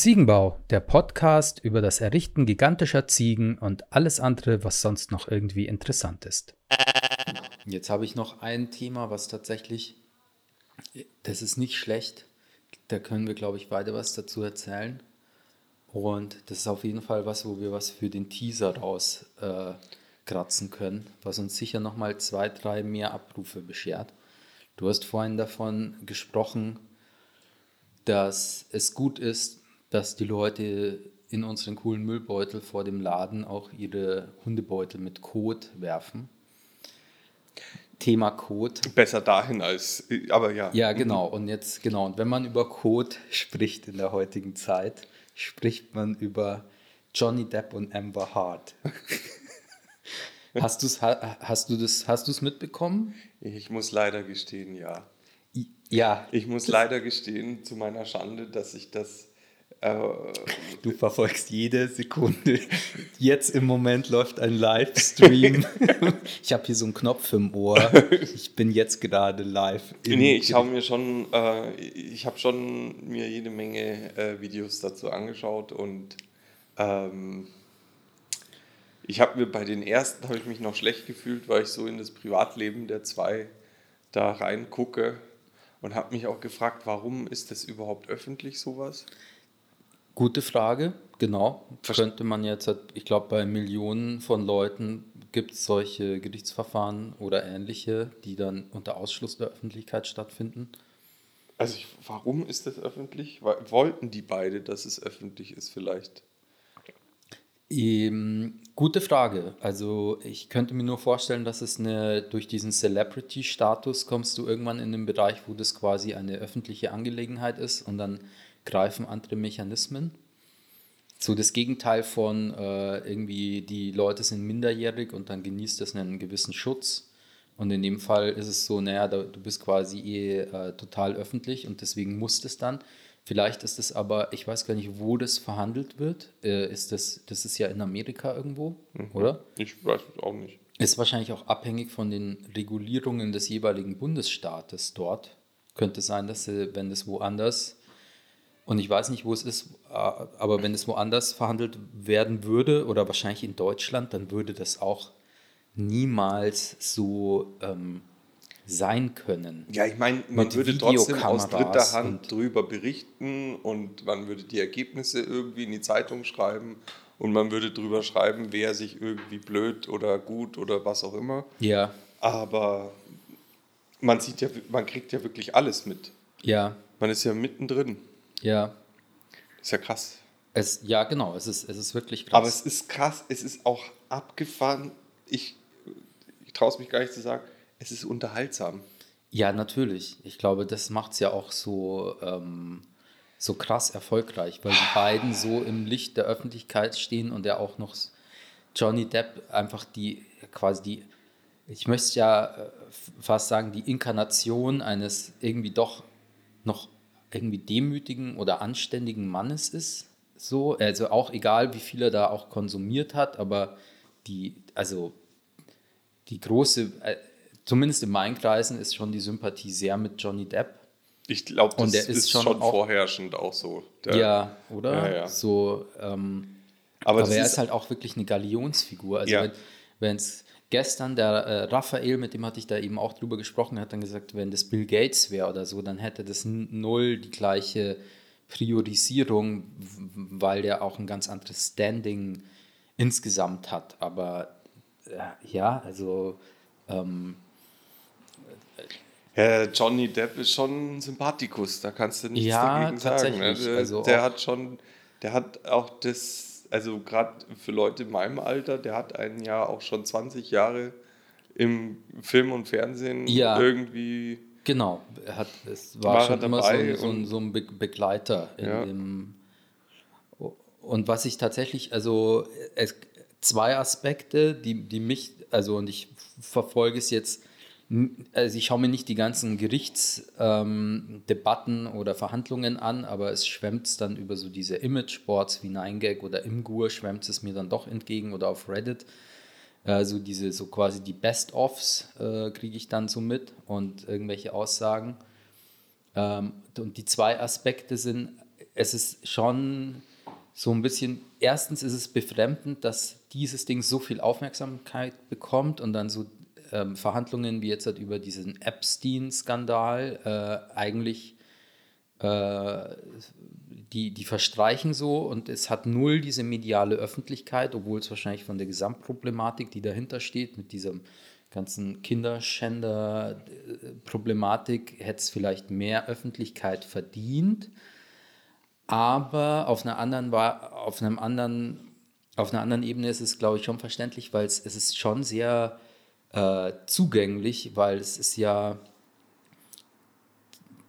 Ziegenbau, der Podcast über das Errichten gigantischer Ziegen und alles andere, was sonst noch irgendwie interessant ist. Jetzt habe ich noch ein Thema, was tatsächlich, das ist nicht schlecht. Da können wir, glaube ich, beide was dazu erzählen. Und das ist auf jeden Fall was, wo wir was für den Teaser rauskratzen äh, können, was uns sicher nochmal zwei, drei mehr Abrufe beschert. Du hast vorhin davon gesprochen, dass es gut ist, dass die Leute in unseren coolen Müllbeutel vor dem Laden auch ihre Hundebeutel mit Kot werfen. Thema Kot. Besser dahin als, aber ja. Ja, genau. Und jetzt, genau. Und wenn man über Kot spricht in der heutigen Zeit, spricht man über Johnny Depp und Amber Hart. hast, du's, hast du das, hast du es mitbekommen? Ich muss leider gestehen, ja. Ja. Ich muss leider gestehen, zu meiner Schande, dass ich das du verfolgst jede Sekunde. Jetzt im Moment läuft ein Livestream. ich habe hier so einen Knopf im Ohr. Ich bin jetzt gerade live. Nee, ich habe mir schon, äh, ich habe schon mir jede Menge äh, Videos dazu angeschaut und ähm, ich habe mir bei den ersten habe ich mich noch schlecht gefühlt, weil ich so in das Privatleben der zwei da reingucke und habe mich auch gefragt, warum ist das überhaupt öffentlich sowas? Gute Frage, genau. Könnte man jetzt, ich glaube, bei Millionen von Leuten gibt es solche Gerichtsverfahren oder ähnliche, die dann unter Ausschluss der Öffentlichkeit stattfinden. Also ich, warum ist das öffentlich? Wollten die beide, dass es öffentlich ist vielleicht? Ähm, gute Frage. Also ich könnte mir nur vorstellen, dass es eine, durch diesen Celebrity-Status kommst du irgendwann in den Bereich, wo das quasi eine öffentliche Angelegenheit ist und dann greifen andere Mechanismen. So das Gegenteil von äh, irgendwie, die Leute sind minderjährig und dann genießt das einen gewissen Schutz. Und in dem Fall ist es so, naja, du bist quasi eh äh, total öffentlich und deswegen muss es dann. Vielleicht ist es aber, ich weiß gar nicht, wo das verhandelt wird. Äh, ist das, das ist ja in Amerika irgendwo, mhm. oder? Ich weiß es auch nicht. Ist wahrscheinlich auch abhängig von den Regulierungen des jeweiligen Bundesstaates dort. Könnte sein, dass sie, wenn das woanders und ich weiß nicht, wo es ist, aber wenn es woanders verhandelt werden würde oder wahrscheinlich in Deutschland, dann würde das auch niemals so ähm, sein können. Ja, ich meine, man würde trotzdem aus dritter Hand drüber berichten und man würde die Ergebnisse irgendwie in die Zeitung schreiben und man würde drüber schreiben, wer sich irgendwie blöd oder gut oder was auch immer. Ja. Aber man sieht ja, man kriegt ja wirklich alles mit. Ja. Man ist ja mittendrin. Ja. Ist ja krass. Es, ja, genau, es ist, es ist wirklich krass. Aber es ist krass, es ist auch abgefahren. Ich, ich traue es mich gar nicht zu sagen, es ist unterhaltsam. Ja, natürlich. Ich glaube, das macht es ja auch so, ähm, so krass erfolgreich, weil die beiden so im Licht der Öffentlichkeit stehen und er auch noch Johnny Depp einfach die quasi die, ich möchte ja äh, fast sagen, die Inkarnation eines irgendwie doch noch irgendwie demütigen oder anständigen Mannes ist. So, also auch egal, wie viel er da auch konsumiert hat, aber die, also die große, äh, zumindest in meinen Kreisen ist schon die Sympathie sehr mit Johnny Depp. Ich glaube, das ist, ist, schon, schon auch, vorherrschend auch so. Der, ja, oder? Ja, ja. So, ähm, aber, aber er ist, ist, halt auch wirklich eine Galionsfigur. Also ja. wenn es gestern, der äh, Raphael, mit dem hatte ich da eben auch drüber gesprochen, hat dann gesagt, wenn das Bill Gates wäre oder so, dann hätte das null die gleiche Priorisierung, weil der auch ein ganz anderes Standing insgesamt hat. Aber äh, ja, also ähm, ja, Johnny Depp ist schon ein Sympathikus, da kannst du nichts ja, dagegen sagen. Ne? Der, also der hat schon, der hat auch das also gerade für Leute in meinem Alter, der hat einen ja auch schon 20 Jahre im Film und Fernsehen ja, irgendwie. Genau, er hat, es war, war schon immer so ein, so ein, so ein Begleiter in ja. dem. Und was ich tatsächlich, also es, zwei Aspekte, die, die mich, also und ich verfolge es jetzt also ich schaue mir nicht die ganzen Gerichtsdebatten ähm, oder Verhandlungen an, aber es schwemmt dann über so diese Image-Boards wie 9gag oder Imgur schwemmt es mir dann doch entgegen oder auf Reddit. Also diese so quasi die Best-ofs äh, kriege ich dann so mit und irgendwelche Aussagen. Ähm, und die zwei Aspekte sind, es ist schon so ein bisschen, erstens ist es befremdend, dass dieses Ding so viel Aufmerksamkeit bekommt und dann so ähm, Verhandlungen wie jetzt halt über diesen Epstein-Skandal äh, eigentlich äh, die, die verstreichen so und es hat null diese mediale Öffentlichkeit, obwohl es wahrscheinlich von der Gesamtproblematik, die dahinter steht, mit diesem ganzen Kinderschänder-Problematik, hätte es vielleicht mehr Öffentlichkeit verdient. Aber auf einer anderen, auf einem anderen, auf einer anderen Ebene ist es, glaube ich, schon verständlich, weil es, es ist schon sehr äh, zugänglich, weil es ist ja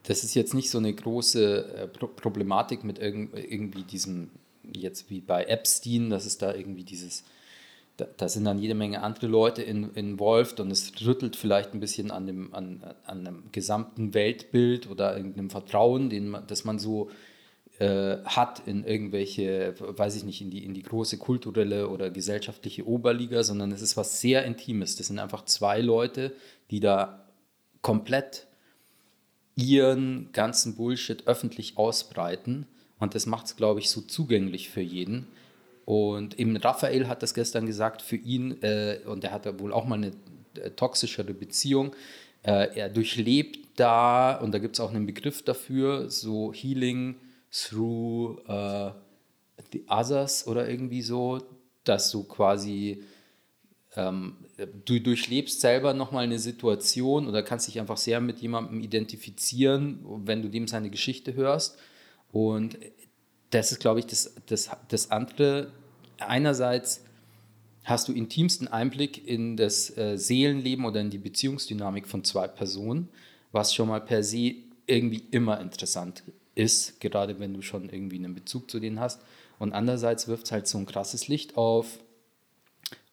das ist jetzt nicht so eine große äh, Pro Problematik mit irg irgendwie diesem, jetzt wie bei Epstein, dass es da irgendwie dieses, da, da, sind dann jede Menge andere Leute in, involviert und es rüttelt vielleicht ein bisschen an dem, an, an einem gesamten Weltbild oder irgendeinem Vertrauen, den man, das man so hat in irgendwelche, weiß ich nicht, in die, in die große kulturelle oder gesellschaftliche Oberliga, sondern es ist was sehr Intimes. Das sind einfach zwei Leute, die da komplett ihren ganzen Bullshit öffentlich ausbreiten. Und das macht es, glaube ich, so zugänglich für jeden. Und eben Raphael hat das gestern gesagt, für ihn, äh, und er hatte wohl auch mal eine äh, toxischere Beziehung, äh, er durchlebt da, und da gibt es auch einen Begriff dafür, so Healing through uh, the others oder irgendwie so, dass du quasi ähm, du durchlebst selber nochmal eine Situation oder kannst dich einfach sehr mit jemandem identifizieren, wenn du dem seine Geschichte hörst. Und das ist, glaube ich, das, das, das andere. Einerseits hast du intimsten Einblick in das äh, Seelenleben oder in die Beziehungsdynamik von zwei Personen, was schon mal per se irgendwie immer interessant ist, gerade wenn du schon irgendwie einen Bezug zu denen hast. Und andererseits wirft es halt so ein krasses Licht auf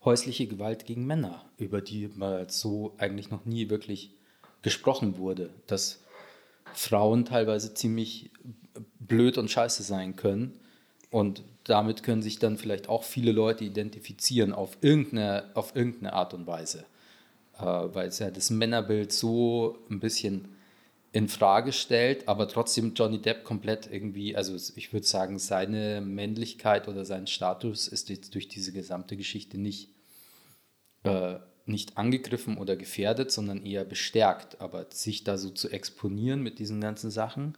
häusliche Gewalt gegen Männer, über die mal so eigentlich noch nie wirklich gesprochen wurde, dass Frauen teilweise ziemlich blöd und scheiße sein können und damit können sich dann vielleicht auch viele Leute identifizieren auf irgendeine, auf irgendeine Art und Weise, äh, weil es ja das Männerbild so ein bisschen in Frage stellt, aber trotzdem Johnny Depp komplett irgendwie, also ich würde sagen, seine Männlichkeit oder sein Status ist jetzt durch diese gesamte Geschichte nicht, äh, nicht angegriffen oder gefährdet, sondern eher bestärkt. Aber sich da so zu exponieren mit diesen ganzen Sachen,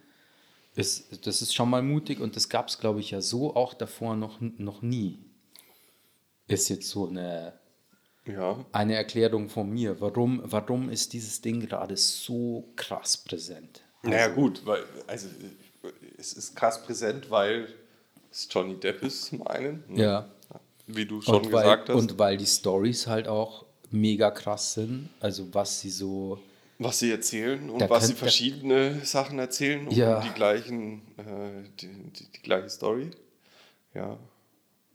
ist, das ist schon mal mutig und das gab es, glaube ich, ja so auch davor noch, noch nie. Ist jetzt so eine ja. eine Erklärung von mir. Warum, warum ist dieses Ding gerade so krass präsent? Also, naja, gut, weil, also es ist krass präsent, weil es Johnny Depp ist zum einen. Ne? Ja. Wie du schon und weil, gesagt hast. Und weil die Stories halt auch mega krass sind. Also was sie so. Was sie erzählen und was sie verschiedene Sachen erzählen und ja. die gleichen, äh, die, die, die gleiche Story. Ja.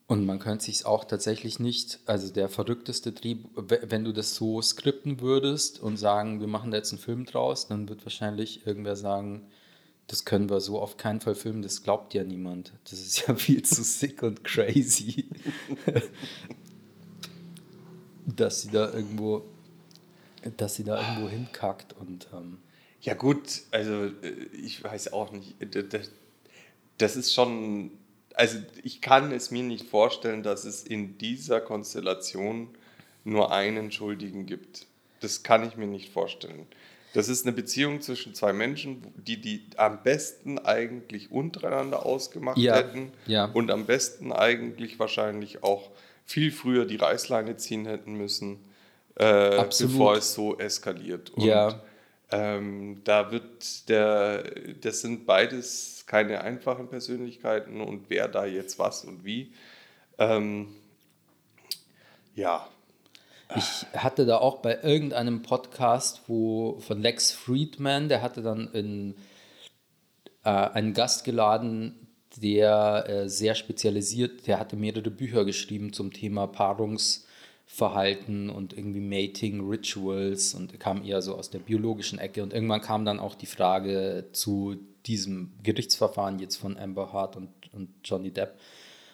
Und man könnte sich auch tatsächlich nicht, also der verrückteste Trieb, wenn du das so skripten würdest und sagen, wir machen da jetzt einen Film draus, dann wird wahrscheinlich irgendwer sagen, das können wir so auf keinen Fall filmen, das glaubt ja niemand. Das ist ja viel zu sick und crazy. dass sie da irgendwo, dass sie da irgendwo hinkackt und ähm ja gut, also äh, ich weiß auch nicht, das ist schon also ich kann es mir nicht vorstellen, dass es in dieser Konstellation nur einen Schuldigen gibt. Das kann ich mir nicht vorstellen. Das ist eine Beziehung zwischen zwei Menschen, die die am besten eigentlich untereinander ausgemacht ja, hätten ja. und am besten eigentlich wahrscheinlich auch viel früher die Reißleine ziehen hätten müssen, äh, bevor es so eskaliert. Und, ja. Ähm, da wird der, das sind beides keine einfachen Persönlichkeiten und wer da jetzt was und wie. Ähm, ja. Ich hatte da auch bei irgendeinem Podcast, wo von Lex Friedman, der hatte dann in, äh, einen Gast geladen, der äh, sehr spezialisiert, der hatte mehrere Bücher geschrieben zum Thema Paarungsverhalten und irgendwie Mating Rituals und kam eher so aus der biologischen Ecke und irgendwann kam dann auch die Frage zu diesem Gerichtsverfahren jetzt von Amber Hart und, und Johnny Depp.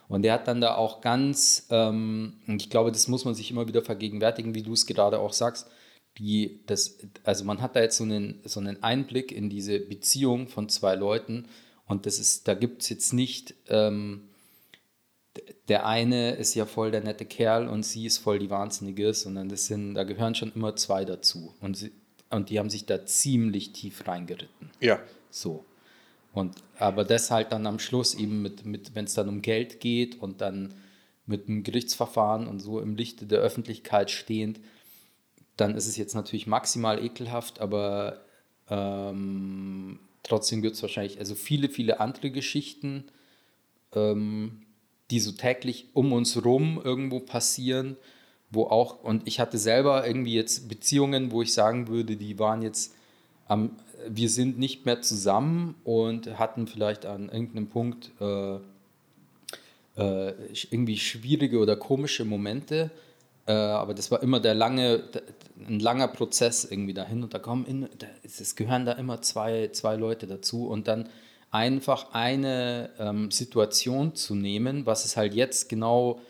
Und der hat dann da auch ganz, ähm, ich glaube, das muss man sich immer wieder vergegenwärtigen, wie du es gerade auch sagst, die, das, also man hat da jetzt so einen, so einen Einblick in diese Beziehung von zwei Leuten Und das ist, da gibt es jetzt nicht, ähm, der eine ist ja voll der nette Kerl und sie ist voll die Wahnsinnige, sondern das sind, da gehören schon immer zwei dazu. Und, sie, und die haben sich da ziemlich tief reingeritten. Ja. So. Und, aber das halt dann am Schluss eben mit, mit wenn es dann um Geld geht und dann mit einem Gerichtsverfahren und so im Lichte der Öffentlichkeit stehend, dann ist es jetzt natürlich maximal ekelhaft, aber ähm, trotzdem gibt es wahrscheinlich also viele, viele andere Geschichten, ähm, die so täglich um uns rum irgendwo passieren, wo auch, und ich hatte selber irgendwie jetzt Beziehungen, wo ich sagen würde, die waren jetzt am, wir sind nicht mehr zusammen und hatten vielleicht an irgendeinem Punkt äh, äh, irgendwie schwierige oder komische Momente. Äh, aber das war immer der lange, ein langer Prozess irgendwie dahin und da kommen, in, es gehören da immer zwei, zwei Leute dazu und dann einfach eine ähm, Situation zu nehmen, was es halt jetzt genau,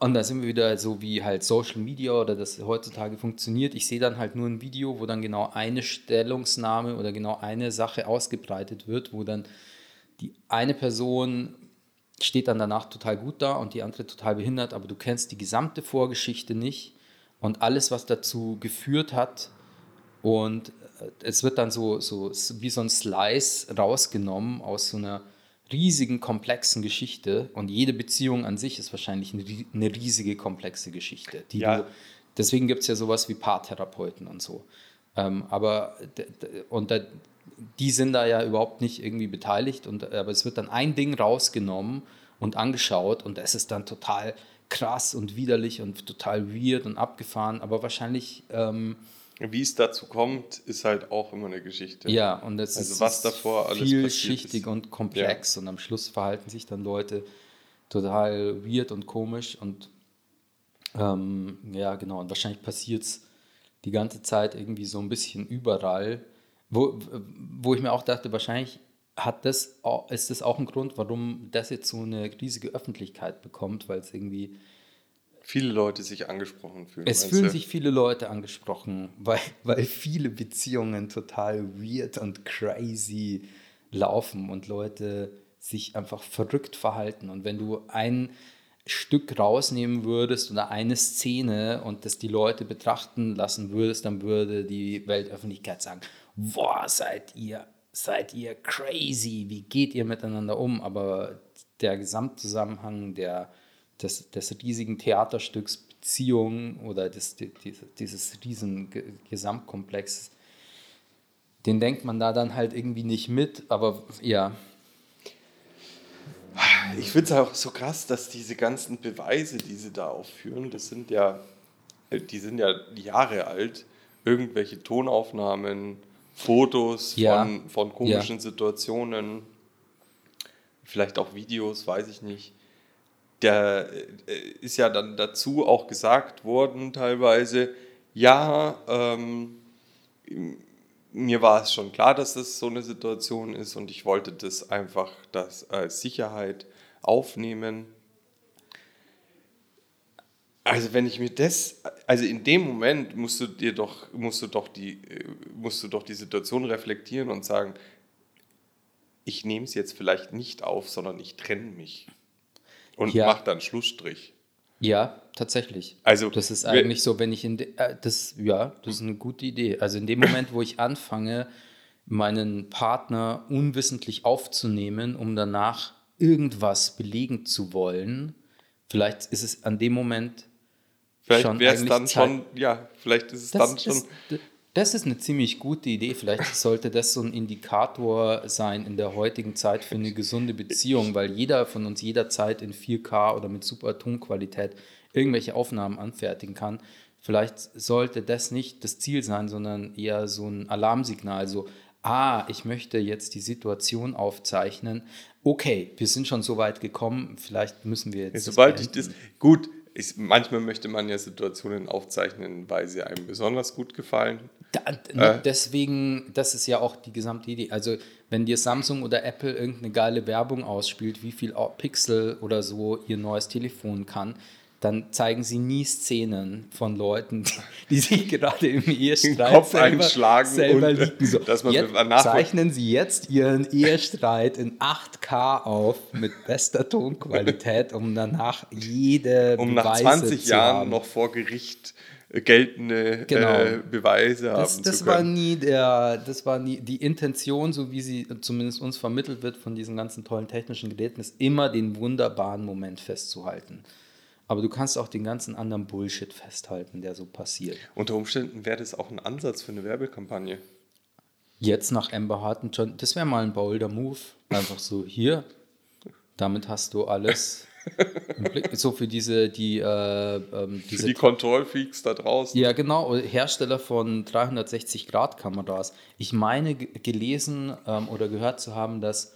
und da sind wir wieder so wie halt Social Media oder das heutzutage funktioniert. Ich sehe dann halt nur ein Video, wo dann genau eine Stellungsnahme oder genau eine Sache ausgebreitet wird, wo dann die eine Person steht dann danach total gut da und die andere total behindert, aber du kennst die gesamte Vorgeschichte nicht und alles, was dazu geführt hat. Und äh, es wird dann so, so wie so ein Slice rausgenommen aus so einer riesigen, komplexen Geschichte. Und jede Beziehung an sich ist wahrscheinlich eine riesige, komplexe Geschichte. ja. Du, deswegen gibt es ja sowas wie Paartherapeuten und so. Ähm, aber und da, die sind da ja überhaupt nicht irgendwie beteiligt. Und, aber es wird dann ein Ding rausgenommen und angeschaut und es ist dann total krass und widerlich und total weird und abgefahren. Aber wahrscheinlich. Ähm, wie es dazu kommt, ist halt auch immer eine Geschichte. Ja, und es also ist was davor alles vielschichtig und komplex ja. und am Schluss verhalten sich dann Leute total weird und komisch und ähm, ja, genau, und wahrscheinlich passiert es die ganze Zeit irgendwie so ein bisschen überall, wo, wo ich mir auch dachte, wahrscheinlich hat das, ist das auch ein Grund, warum das jetzt so eine riesige Öffentlichkeit bekommt, weil es irgendwie viele Leute sich angesprochen fühlen. Es fühlen du? sich viele Leute angesprochen, weil, weil viele Beziehungen total weird und crazy laufen und Leute sich einfach verrückt verhalten. Und wenn du ein Stück rausnehmen würdest oder eine Szene und das die Leute betrachten lassen würdest, dann würde die Weltöffentlichkeit sagen, boah, seid ihr, seid ihr crazy, wie geht ihr miteinander um? Aber der Gesamtzusammenhang der des, des riesigen Theaterstücks Beziehung oder des, dieses, dieses riesen Gesamtkomplexes, den denkt man da dann halt irgendwie nicht mit, aber ja. Ich finde es auch so krass, dass diese ganzen Beweise, die sie da aufführen, das sind ja, die sind ja Jahre alt, irgendwelche Tonaufnahmen, Fotos ja. von, von komischen ja. Situationen, vielleicht auch Videos, weiß ich nicht der äh, ist ja dann dazu auch gesagt worden teilweise, ja, ähm, mir war es schon klar, dass das so eine Situation ist und ich wollte das einfach das als Sicherheit aufnehmen. Also wenn ich mir das, also in dem Moment musst du dir doch, musst du doch die, musst du doch die Situation reflektieren und sagen, ich nehme es jetzt vielleicht nicht auf, sondern ich trenne mich und ja. macht dann Schlussstrich. Ja, tatsächlich. Also das ist eigentlich so, wenn ich in de, äh, das ja, das ist eine gute Idee. Also in dem Moment, wo ich anfange, meinen Partner unwissentlich aufzunehmen, um danach irgendwas belegen zu wollen, vielleicht ist es an dem Moment vielleicht wäre es dann Zeit. schon, ja, vielleicht ist es das dann schon. Das ist eine ziemlich gute Idee. Vielleicht sollte das so ein Indikator sein in der heutigen Zeit für eine gesunde Beziehung, weil jeder von uns jederzeit in 4K oder mit super Tonqualität irgendwelche Aufnahmen anfertigen kann. Vielleicht sollte das nicht das Ziel sein, sondern eher so ein Alarmsignal, so, ah, ich möchte jetzt die Situation aufzeichnen. Okay, wir sind schon so weit gekommen, vielleicht müssen wir jetzt. Sobald ich das, gut, ich, manchmal möchte man ja Situationen aufzeichnen, weil sie einem besonders gut gefallen. Da, äh. Deswegen, das ist ja auch die gesamte Idee. Also, wenn dir Samsung oder Apple irgendeine geile Werbung ausspielt, wie viel Pixel oder so ihr neues Telefon kann, dann zeigen sie nie Szenen von Leuten, die sich gerade im Ehestreit Kopf selber, einschlagen selber und, liegen. So, dass man jetzt zeichnen sie jetzt ihren Ehestreit in 8K auf mit bester Tonqualität, um danach jede um nach Beweise 20 zu Jahren haben. noch vor Gericht äh, geltende Genau. äh, Beweise Das, haben das zu war können. nie der, das war nie die Intention, so wie sie zumindest uns vermittelt wird von diesen ganzen tollen technischen Geräten, ist immer den wunderbaren Moment festzuhalten. Aber du kannst auch den ganzen anderen Bullshit festhalten, der so passiert. Unter Umständen wäre das auch ein Ansatz für eine Werbekampagne. Jetzt nach Amber Hart und John, das wäre mal ein bolder Move. Einfach so, hier, damit hast du alles. So für diese, die, äh, ähm, Für diese die Kontrollfreaks da draußen. Ja, genau, Hersteller von 360-Grad-Kameras. Ich meine ge- gelesen ähm, oder gehört zu haben, dass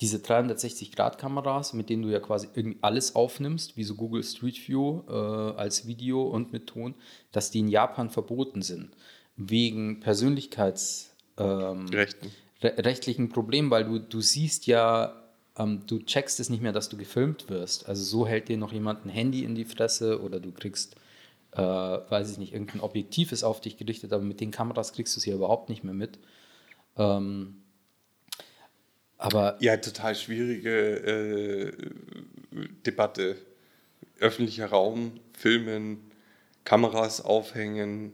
diese 360-Grad-Kameras, mit denen du ja quasi irgendwie alles aufnimmst, wie so Google Street View äh, als Video und mit Ton, dass die in Japan verboten sind. Wegen Persönlichkeits... Ähm, Rechten. re rechtlichen Problem, weil du, du siehst ja, ähm, du checkst es nicht mehr, dass du gefilmt wirst. Also so hält dir noch jemand ein Handy in die Fresse oder du kriegst, äh, weiß ich nicht, irgendein Objektiv ist auf dich gerichtet, aber mit den Kameras kriegst du es ja überhaupt nicht mehr mit. Ähm, aber Ja, total schwierige äh, Debatte. Öffentlicher Raum, Filmen, Kameras aufhängen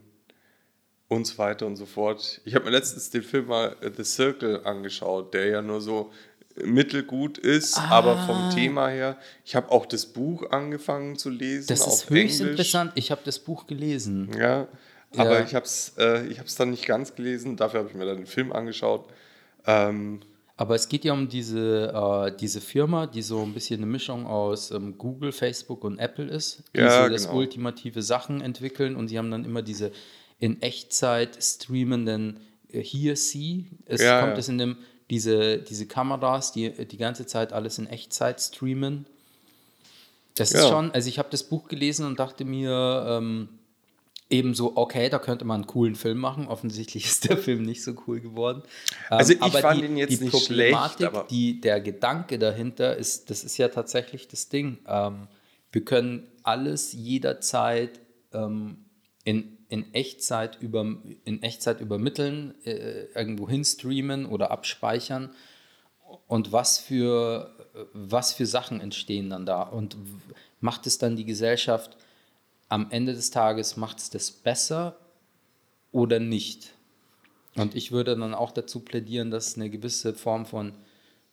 und so weiter und so fort. Ich habe mir letztens den Film mal äh, The Circle angeschaut, der ja nur so mittelgut ist, aber vom Thema her. Ich habe auch das Buch angefangen zu lesen. das ist höchst Englisch. interessant. Ich habe das Buch gelesen. Ja, aber Ja. ich habe es äh, ich hab's dann nicht ganz gelesen, dafür habe ich mir dann den Film angeschaut. Ähm, Aber es geht ja um diese, äh, diese Firma, die so ein bisschen eine Mischung aus ähm, Google, Facebook und Apple ist, die Ja, so das genau. ultimative Sachen entwickeln und sie haben dann immer diese in Echtzeit streamenden äh, Here See. Es Ja, kommt es in dem, diese, diese Kameras, die die ganze Zeit alles in Echtzeit streamen. Das ist Ja. schon, also ich habe das Buch gelesen und dachte mir, ähm, eben so, okay, da könnte man einen coolen Film machen. Offensichtlich ist der Film nicht so cool geworden. Ähm, Also ich aber fand die, ihn jetzt die nicht Problematik, schlecht, aber- die, der Gedanke dahinter ist, das ist ja tatsächlich das Ding. Ähm, wir können alles jederzeit ähm, in, in, Echtzeit über, in Echtzeit übermitteln, äh, irgendwo hinstreamen oder abspeichern. Und was für, was für Sachen entstehen dann da? Und macht es dann die Gesellschaft am Ende des Tages, macht es das besser oder nicht? Und ich würde dann auch dazu plädieren, dass eine gewisse Form von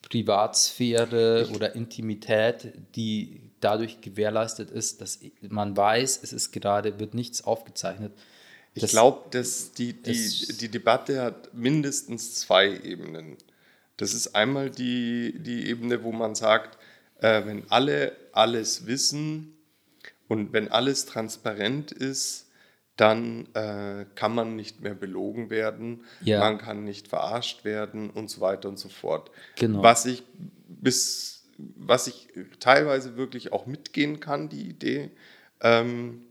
Privatsphäre oder Intimität, die dadurch gewährleistet ist, dass man weiß, es ist gerade, wird nichts aufgezeichnet. ich Das- glaube, dass die, die, die Debatte hat mindestens zwei Ebenen. Das ist einmal die, die Ebene, wo man sagt, äh, wenn alle alles wissen und wenn alles transparent ist, dann äh, kann man nicht mehr belogen werden, Ja. man kann nicht verarscht werden und so weiter und so fort. Genau. Was ich bis, was ich teilweise wirklich auch mitgehen kann, die Idee. Ähm,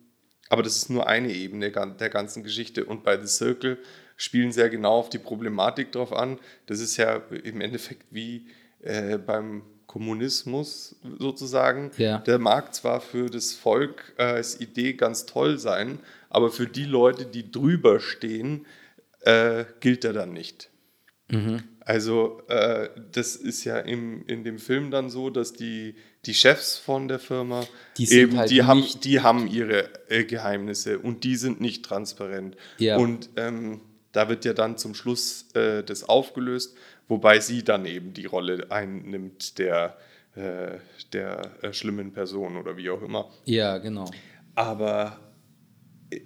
aber das ist nur eine Ebene der ganzen Geschichte. Und bei The Circle spielen sehr genau auf die Problematik drauf an. Das ist ja im Endeffekt wie äh, beim Kommunismus sozusagen. Ja. Der mag zwar für das Volk äh, als Idee ganz toll sein, aber für die Leute, die drüber stehen, äh, gilt er dann nicht. Also äh, das ist ja im, in dem Film dann so, dass die, die Chefs von der Firma Die sind eben, halt die, haben, die haben ihre äh, Geheimnisse und die sind nicht transparent. Ja. Und ähm, da wird ja dann zum Schluss äh, das aufgelöst, wobei sie dann eben die Rolle einnimmt der, äh, der äh, schlimmen Person oder wie auch immer. Ja, genau. Aber äh,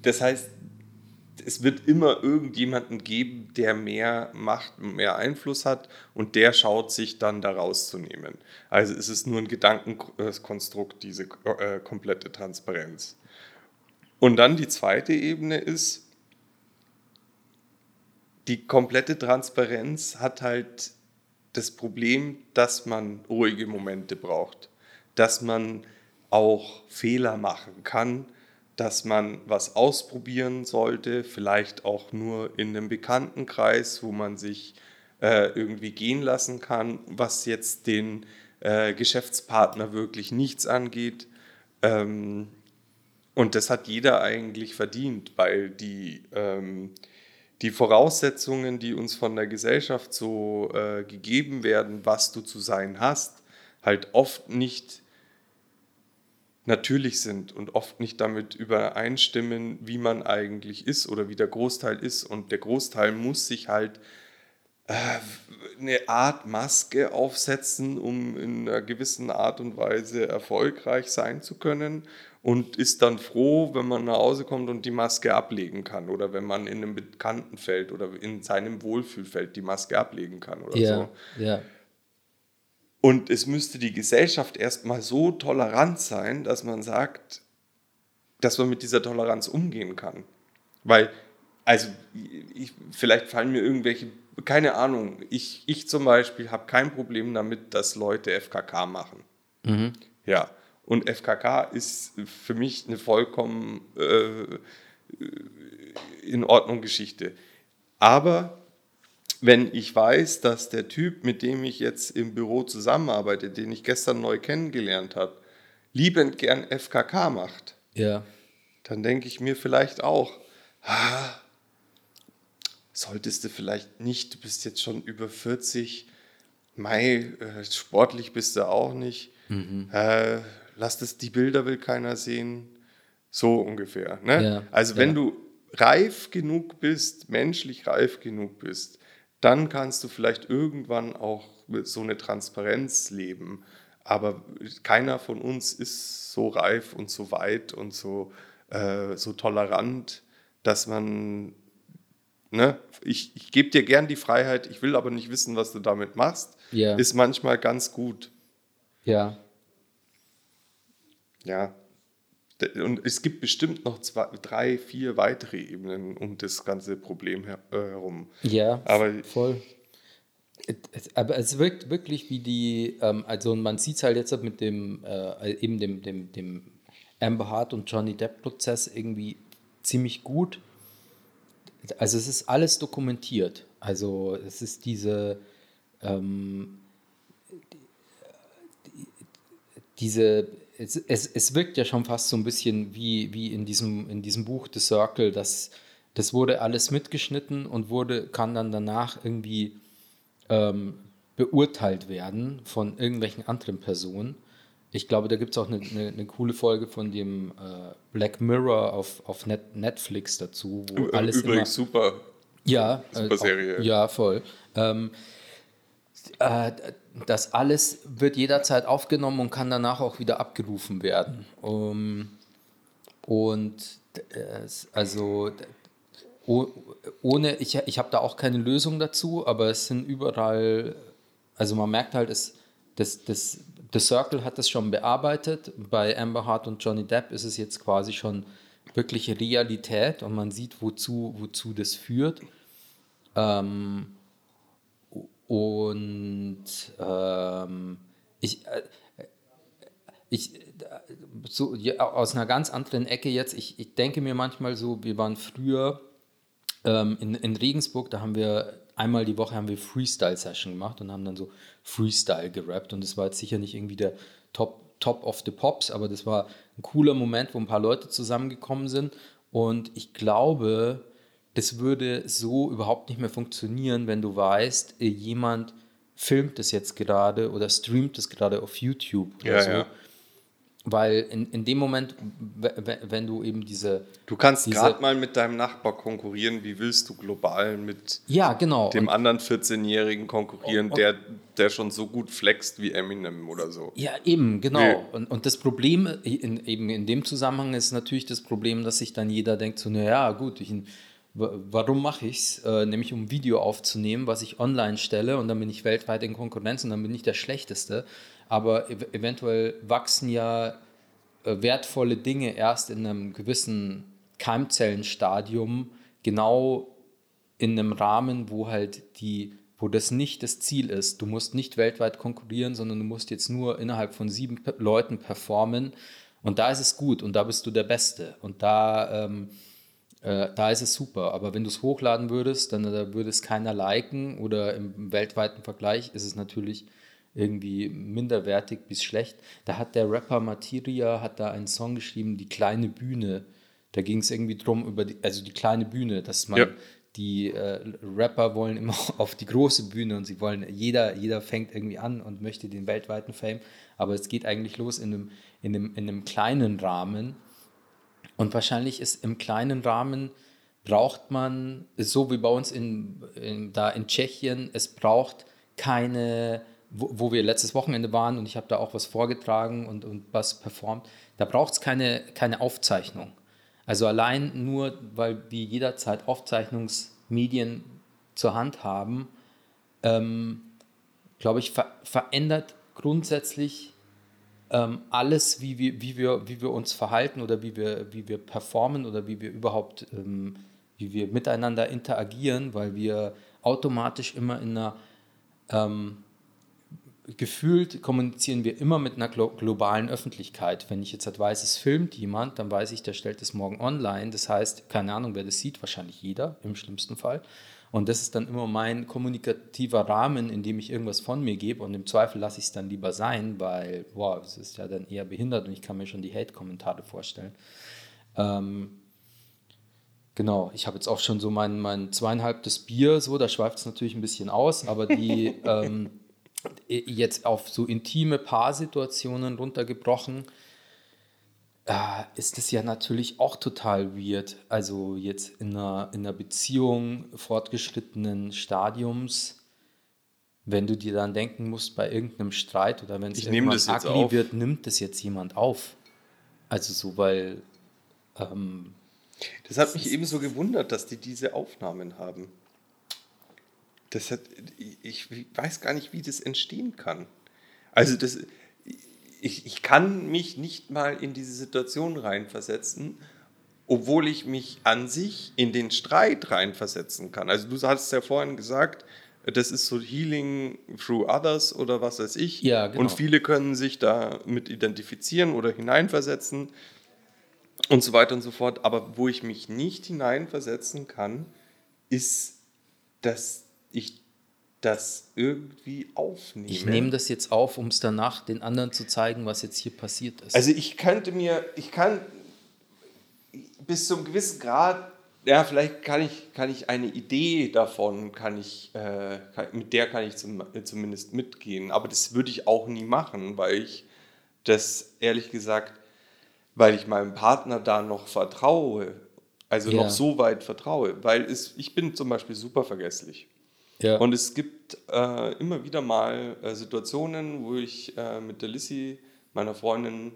das heißt, es wird immer irgendjemanden geben, der mehr Macht, mehr Einfluss hat und der schaut sich dann da rauszunehmen. Also es ist nur ein Gedankenkonstrukt, diese äh, komplette Transparenz. Und dann die zweite Ebene ist, die komplette Transparenz hat halt das Problem, dass man ruhige Momente braucht, dass man auch Fehler machen kann, dass man was ausprobieren sollte, vielleicht auch nur in einem Bekanntenkreis, wo man sich äh, irgendwie gehen lassen kann, was jetzt den äh, Geschäftspartner wirklich nichts angeht. Ähm, und das hat jeder eigentlich verdient, weil die, ähm, die Voraussetzungen, die uns von der Gesellschaft so äh, gegeben werden, was du zu sein hast, halt oft nicht natürlich sind und oft nicht damit übereinstimmen, wie man eigentlich ist oder wie der Großteil ist. Und der Großteil muss sich halt äh, eine Art Maske aufsetzen, um in einer gewissen Art und Weise erfolgreich sein zu können und ist dann froh, wenn man nach Hause kommt und die Maske ablegen kann oder wenn man in einem Bekanntenfeld oder in seinem Wohlfühlfeld die Maske ablegen kann oder ja, so. Ja. Und es müsste die Gesellschaft erstmal so tolerant sein, dass man sagt, dass man mit dieser Toleranz umgehen kann. Weil, also, ich, vielleicht fallen mir irgendwelche, keine Ahnung, ich, ich zum Beispiel habe kein Problem damit, dass Leute FKK machen. Mhm. Ja, und FKK ist für mich eine vollkommen äh, in Ordnung Geschichte. Aber wenn ich weiß, dass der Typ, mit dem ich jetzt im Büro zusammenarbeite, den ich gestern neu kennengelernt habe, liebend gern FKK macht, Ja. dann denke ich mir vielleicht auch, ah, solltest du vielleicht nicht, du bist jetzt schon über 40, Mai, äh, sportlich bist du auch nicht, äh, lass das, die Bilder will keiner sehen, so ungefähr. Ne? Ja, Also wenn ja. du reif genug bist, menschlich reif genug bist, dann kannst du vielleicht irgendwann auch so eine Transparenz leben. Aber keiner von uns ist so reif und so weit und so, äh, so tolerant, dass man, ne, ich, ich gebe dir gern die Freiheit, ich will aber nicht wissen, was du damit machst, Ja. ist manchmal ganz gut. Ja. Ja. Und es gibt bestimmt noch zwei, drei, vier weitere Ebenen um das ganze Problem äh, herum. Ja, Aber voll. Aber es wirkt wirklich wie die, ähm, also man sieht es halt jetzt mit dem, äh, eben dem, dem, dem Amber Hart und Johnny Depp-Prozess irgendwie ziemlich gut. Also es ist alles dokumentiert. Also es ist diese, ähm, die- diese, es, es, es wirkt ja schon fast so ein bisschen wie, wie in, diesem, in diesem Buch The Circle, das, das wurde alles mitgeschnitten und wurde, kann dann danach irgendwie ähm, beurteilt werden von irgendwelchen anderen Personen. Ich glaube, da gibt es auch eine, eine, eine coole Folge von dem äh, Black Mirror auf, auf Net Netflix dazu, wo Ü- alles immer, übrigens super. ja, Super äh, Serie. Auch, ja, voll. Ähm, äh, das alles wird jederzeit aufgenommen und kann danach auch wieder abgerufen werden. Um, und äh, es- also oh, ohne, ich, ich habe da auch keine Lösung dazu, aber es sind überall, also man merkt halt, es, das, das, The Circle hat das schon bearbeitet. Bei Amber Hart und Johnny Depp ist es jetzt quasi schon wirklich Realität und man sieht, wozu, wozu das führt. Ähm, und ähm, ich, äh, ich, so, ja, aus einer ganz anderen Ecke jetzt, ich, ich denke mir manchmal so, wir waren früher ähm, in, in Regensburg, da haben wir einmal die Woche haben wir Freestyle-Session gemacht und haben dann so Freestyle gerappt und das war jetzt sicher nicht irgendwie der Top, Top of the Pops, aber das war ein cooler Moment, wo ein paar Leute zusammengekommen sind. Und ich glaube, das würde so überhaupt nicht mehr funktionieren, wenn du weißt, äh, jemand filmt das jetzt gerade oder streamt das gerade auf YouTube oder Ja, so. ja. Weil in, in dem Moment, wenn du eben diese. Du kannst gerade mal mit deinem Nachbar konkurrieren. Wie willst du global mit Ja, genau. dem Und- anderen 14-Jährigen konkurrieren, Und- der, der schon so gut flext wie Eminem oder so? Ja, eben, genau. Nee. Und, und das Problem in, eben in dem Zusammenhang ist natürlich das Problem, dass sich dann jeder denkt, so, naja, gut, ich, warum mache ich es? Äh, nämlich um ein Video aufzunehmen, was ich online stelle und dann bin ich weltweit in Konkurrenz und dann bin ich der Schlechteste. Aber ev eventuell wachsen ja äh, wertvolle Dinge erst in einem gewissen Keimzellenstadium genau in einem Rahmen, wo halt die, wo das nicht das Ziel ist. Du musst nicht weltweit konkurrieren, sondern du musst jetzt nur innerhalb von sieben Leuten performen. Und da ist es gut und da bist du der Beste. Und da, ähm, äh, da ist es super. Aber wenn du es hochladen würdest, dann äh, würde es keiner liken oder im weltweiten Vergleich ist es natürlich irgendwie minderwertig bis schlecht. Da hat der Rapper Materia hat da einen Song geschrieben, die kleine Bühne. Da ging es irgendwie drum über die, also die kleine Bühne, dass man Ja. die äh, Rapper wollen immer auf die große Bühne und sie wollen, jeder, jeder fängt irgendwie an und möchte den weltweiten Fame, aber es geht eigentlich los in einem, in einem, in einem kleinen Rahmen und wahrscheinlich ist im kleinen Rahmen braucht man, so wie bei uns in, in, da in Tschechien, es braucht keine, wo, wo wir letztes Wochenende waren und ich habe da auch was vorgetragen und, und was performt, da braucht es keine, keine Aufzeichnung. Also allein nur, weil wir jederzeit Aufzeichnungsmedien zur Hand haben, ähm, glaube ich, ver verändert grundsätzlich alles, wie wir, wie, wir, wie wir uns verhalten oder wie wir, wie wir performen oder wie wir überhaupt, ähm, wie wir miteinander interagieren, weil wir automatisch immer in einer, ähm, gefühlt kommunizieren wir immer mit einer glo globalen Öffentlichkeit. Wenn ich jetzt halt weiß, es filmt jemand, dann weiß ich, der stellt es morgen online. Das heißt, keine Ahnung, wer das sieht, wahrscheinlich jeder im schlimmsten Fall. Und das ist dann immer mein kommunikativer Rahmen, in dem ich irgendwas von mir gebe. Und im Zweifel lasse ich es dann lieber sein, weil, boah, es ist ja dann eher behindert und ich kann mir schon die Hate-Kommentare vorstellen. Ähm, genau, ich habe jetzt auch schon so mein, mein zweieinhalbtes Bier, so, da schweift es natürlich ein bisschen aus, aber die ähm, jetzt auf so intime Paarsituationen runtergebrochen, äh, ist es ja natürlich auch total weird. Also jetzt in einer, in einer Beziehung fortgeschrittenen Stadiums, wenn du dir dann denken musst, bei irgendeinem Streit oder wenn es das jetzt ugly wird, nimmt das jetzt jemand auf. Also so, weil ähm, Das hat mich eben so gewundert, dass die diese Aufnahmen haben. Das hat, ich weiß gar nicht, wie das entstehen kann. Also das, ich, ich kann mich nicht mal in diese Situation reinversetzen, obwohl ich mich an sich in den Streit reinversetzen kann. Also du hast ja vorhin gesagt, das ist so Healing through others oder was weiß ich. Ja, genau. Und viele können sich damit identifizieren oder hineinversetzen und so weiter und so fort. Aber wo ich mich nicht hineinversetzen kann, ist, dass ich das irgendwie aufnehme. ich nehme das jetzt auf, um es danach den anderen zu zeigen, was jetzt hier passiert ist. Also ich könnte mir, ich kann bis zu einem gewissen Grad, ja, vielleicht kann ich, kann ich eine Idee davon, kann ich, äh, kann, mit der kann ich zum, zumindest mitgehen. Aber das würde ich auch nie machen, weil ich das ehrlich gesagt, weil ich meinem Partner da noch vertraue, also Ja. noch so weit vertraue, weil es, ich bin zum Beispiel super vergesslich. Ja. Und es gibt äh, immer wieder mal äh, Situationen, wo ich äh, mit der Lissy, meiner Freundin,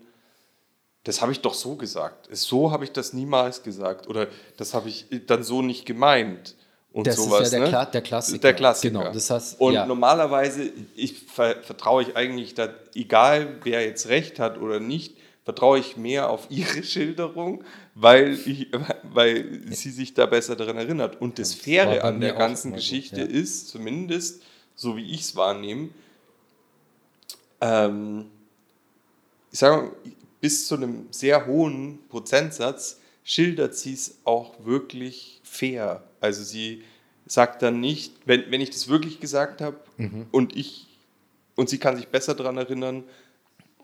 das habe ich doch so gesagt. So habe ich das niemals gesagt. Oder das habe ich dann so nicht gemeint. Und Das ist sowas, ja der ne? Kla- der Klassiker. Der Klassiker. Genau, das heißt, Und ja. normalerweise ich, ver vertraue ich eigentlich, da, egal wer jetzt recht hat oder nicht, vertraue ich mehr auf ihre Schilderung, weil, ich, weil sie sich da besser daran erinnert. Und das Faire an der ganzen so, Geschichte ja. ist, zumindest so wie ich es wahrnehme, ähm, ich sage mal, bis zu einem sehr hohen Prozentsatz schildert sie es auch wirklich fair. Also sie sagt dann nicht, wenn, wenn ich das wirklich gesagt habe Mhm. und ich und sie kann sich besser daran erinnern,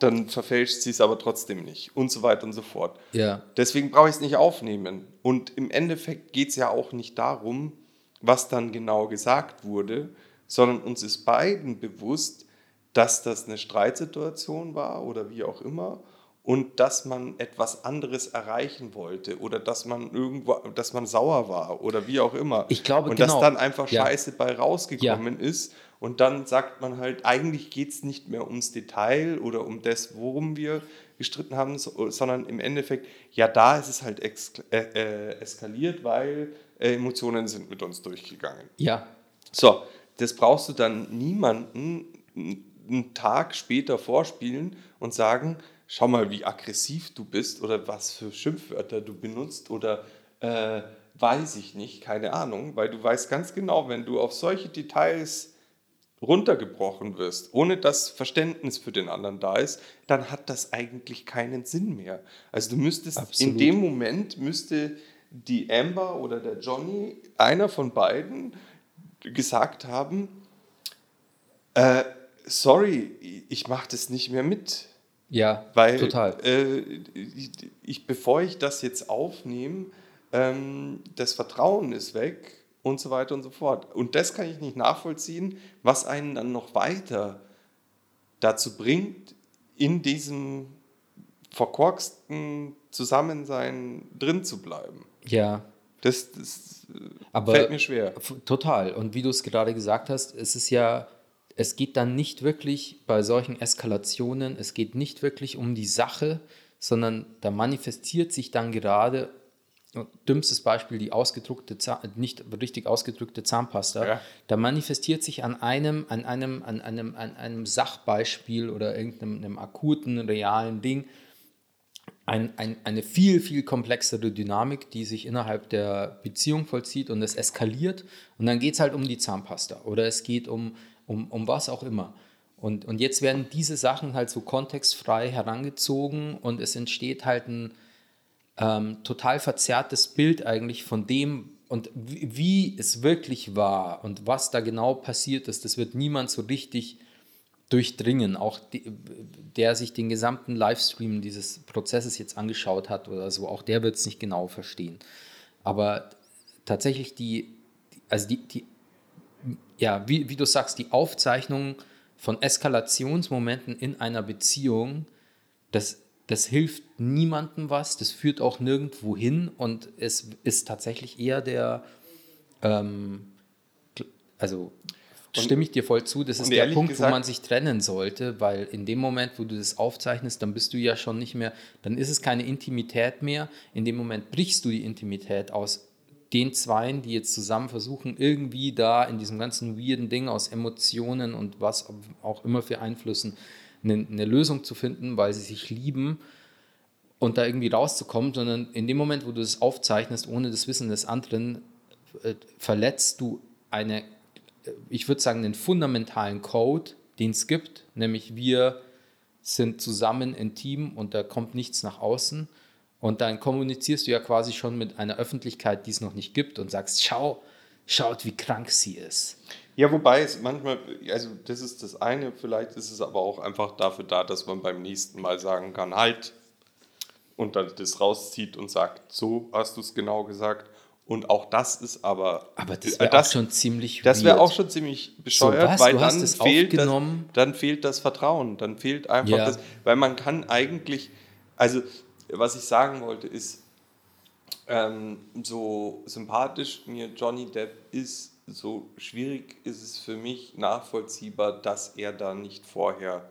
dann verfälscht sie es aber trotzdem nicht und so weiter und so fort. ja. Deswegen brauche ich es nicht aufnehmen. Und im Endeffekt geht es ja auch nicht darum, was dann genau gesagt wurde, sondern uns ist beiden bewusst, dass das eine Streitsituation war oder wie auch immer und dass man etwas anderes erreichen wollte oder dass man irgendwo, dass man sauer war oder wie auch immer. Ich glaube, und genau. dass dann einfach Ja. Scheiße bei rausgekommen ist und dann sagt man halt, eigentlich geht es nicht mehr ums Detail oder um das, worum wir gestritten haben, so, sondern im Endeffekt, ja, da ist es halt äh, äh, eskaliert, weil äh, Emotionen sind mit uns durchgegangen. Ja, So, das brauchst du dann niemanden einen Tag später vorspielen und sagen, schau mal, wie aggressiv du bist oder was für Schimpfwörter du benutzt oder äh, weiß ich nicht, keine Ahnung, weil du weißt ganz genau, wenn du auf solche Details runtergebrochen wirst, ohne dass Verständnis für den anderen da ist, dann hat das eigentlich keinen Sinn mehr. Also du müsstest in Absolut. dem Moment müsste die Amber oder der Johnny, einer von beiden, gesagt haben, äh, sorry, ich mache das nicht mehr mit. Ja, Weil, total. Äh, ich, ich, bevor ich das jetzt aufnehme, ähm, das Vertrauen ist weg und so weiter und so fort. Und das kann ich nicht nachvollziehen, was einen dann noch weiter dazu bringt, in diesem verkorksten Zusammensein drin zu bleiben. Ja. Das, das äh, fällt mir schwer. Total. Und wie du es gerade gesagt hast, es ist ja, es geht dann nicht wirklich bei solchen Eskalationen, es geht nicht wirklich um die Sache, sondern da manifestiert sich dann gerade, dümmstes Beispiel, die ausgedruckte, nicht richtig ausgedrückte Zahnpasta, ja. da manifestiert sich an einem, an einem, an einem, an einem Sachbeispiel oder irgendeinem akuten, realen Ding, ein, ein, eine viel, viel komplexere Dynamik, die sich innerhalb der Beziehung vollzieht und es eskaliert. Und dann geht es halt um die Zahnpasta oder es geht um, um, um was auch immer. Und, und jetzt werden diese Sachen halt so kontextfrei herangezogen und es entsteht halt ein ähm, total verzerrtes Bild eigentlich von dem und wie, es wirklich war und was da genau passiert ist. Das wird niemand so richtig durchdringen, auch die, der sich den gesamten Livestream dieses Prozesses jetzt angeschaut hat oder so, auch der wird es nicht genau verstehen. Aber tatsächlich die, also die, die ja, wie, wie du sagst, die Aufzeichnung von Eskalationsmomenten in einer Beziehung, das, das hilft niemandem was, das führt auch nirgendwo hin und es ist tatsächlich eher der, ähm, also und, stimme ich dir voll zu. Das ist der Punkt, gesagt, wo man sich trennen sollte, weil in dem Moment, wo du das aufzeichnest, dann bist du ja schon nicht mehr, dann ist es keine Intimität mehr. In dem Moment brichst du die Intimität aus den Zweien, die jetzt zusammen versuchen, irgendwie da in diesem ganzen weirden Ding aus Emotionen und was auch immer für Einflüssen eine, eine Lösung zu finden, weil sie sich lieben und da irgendwie rauszukommen, sondern in dem Moment, wo du das aufzeichnest, ohne das Wissen des anderen, äh, verletzt du eine ich würde sagen, den fundamentalen Code, den es gibt, nämlich wir sind zusammen intim und da kommt nichts nach außen. Und dann kommunizierst du ja quasi schon mit einer Öffentlichkeit, die es noch nicht gibt und sagst, schau, schaut, wie krank sie ist. Ja, wobei es manchmal, also das ist das eine, vielleicht ist es aber auch einfach dafür da, dass man beim nächsten Mal sagen kann, halt, und dann das rauszieht und sagt, so hast du es genau gesagt. Und auch das ist aber. Aber das wäre auch schon ziemlich Das wäre auch schon ziemlich bescheuert, so, weil dann fehlt, das, dann fehlt das Vertrauen. Dann fehlt einfach ja. das. Weil man kann eigentlich. Also, was ich sagen wollte, ist, ähm, so sympathisch mir Johnny Depp ist, so schwierig ist es für mich nachvollziehbar, dass er da nicht vorher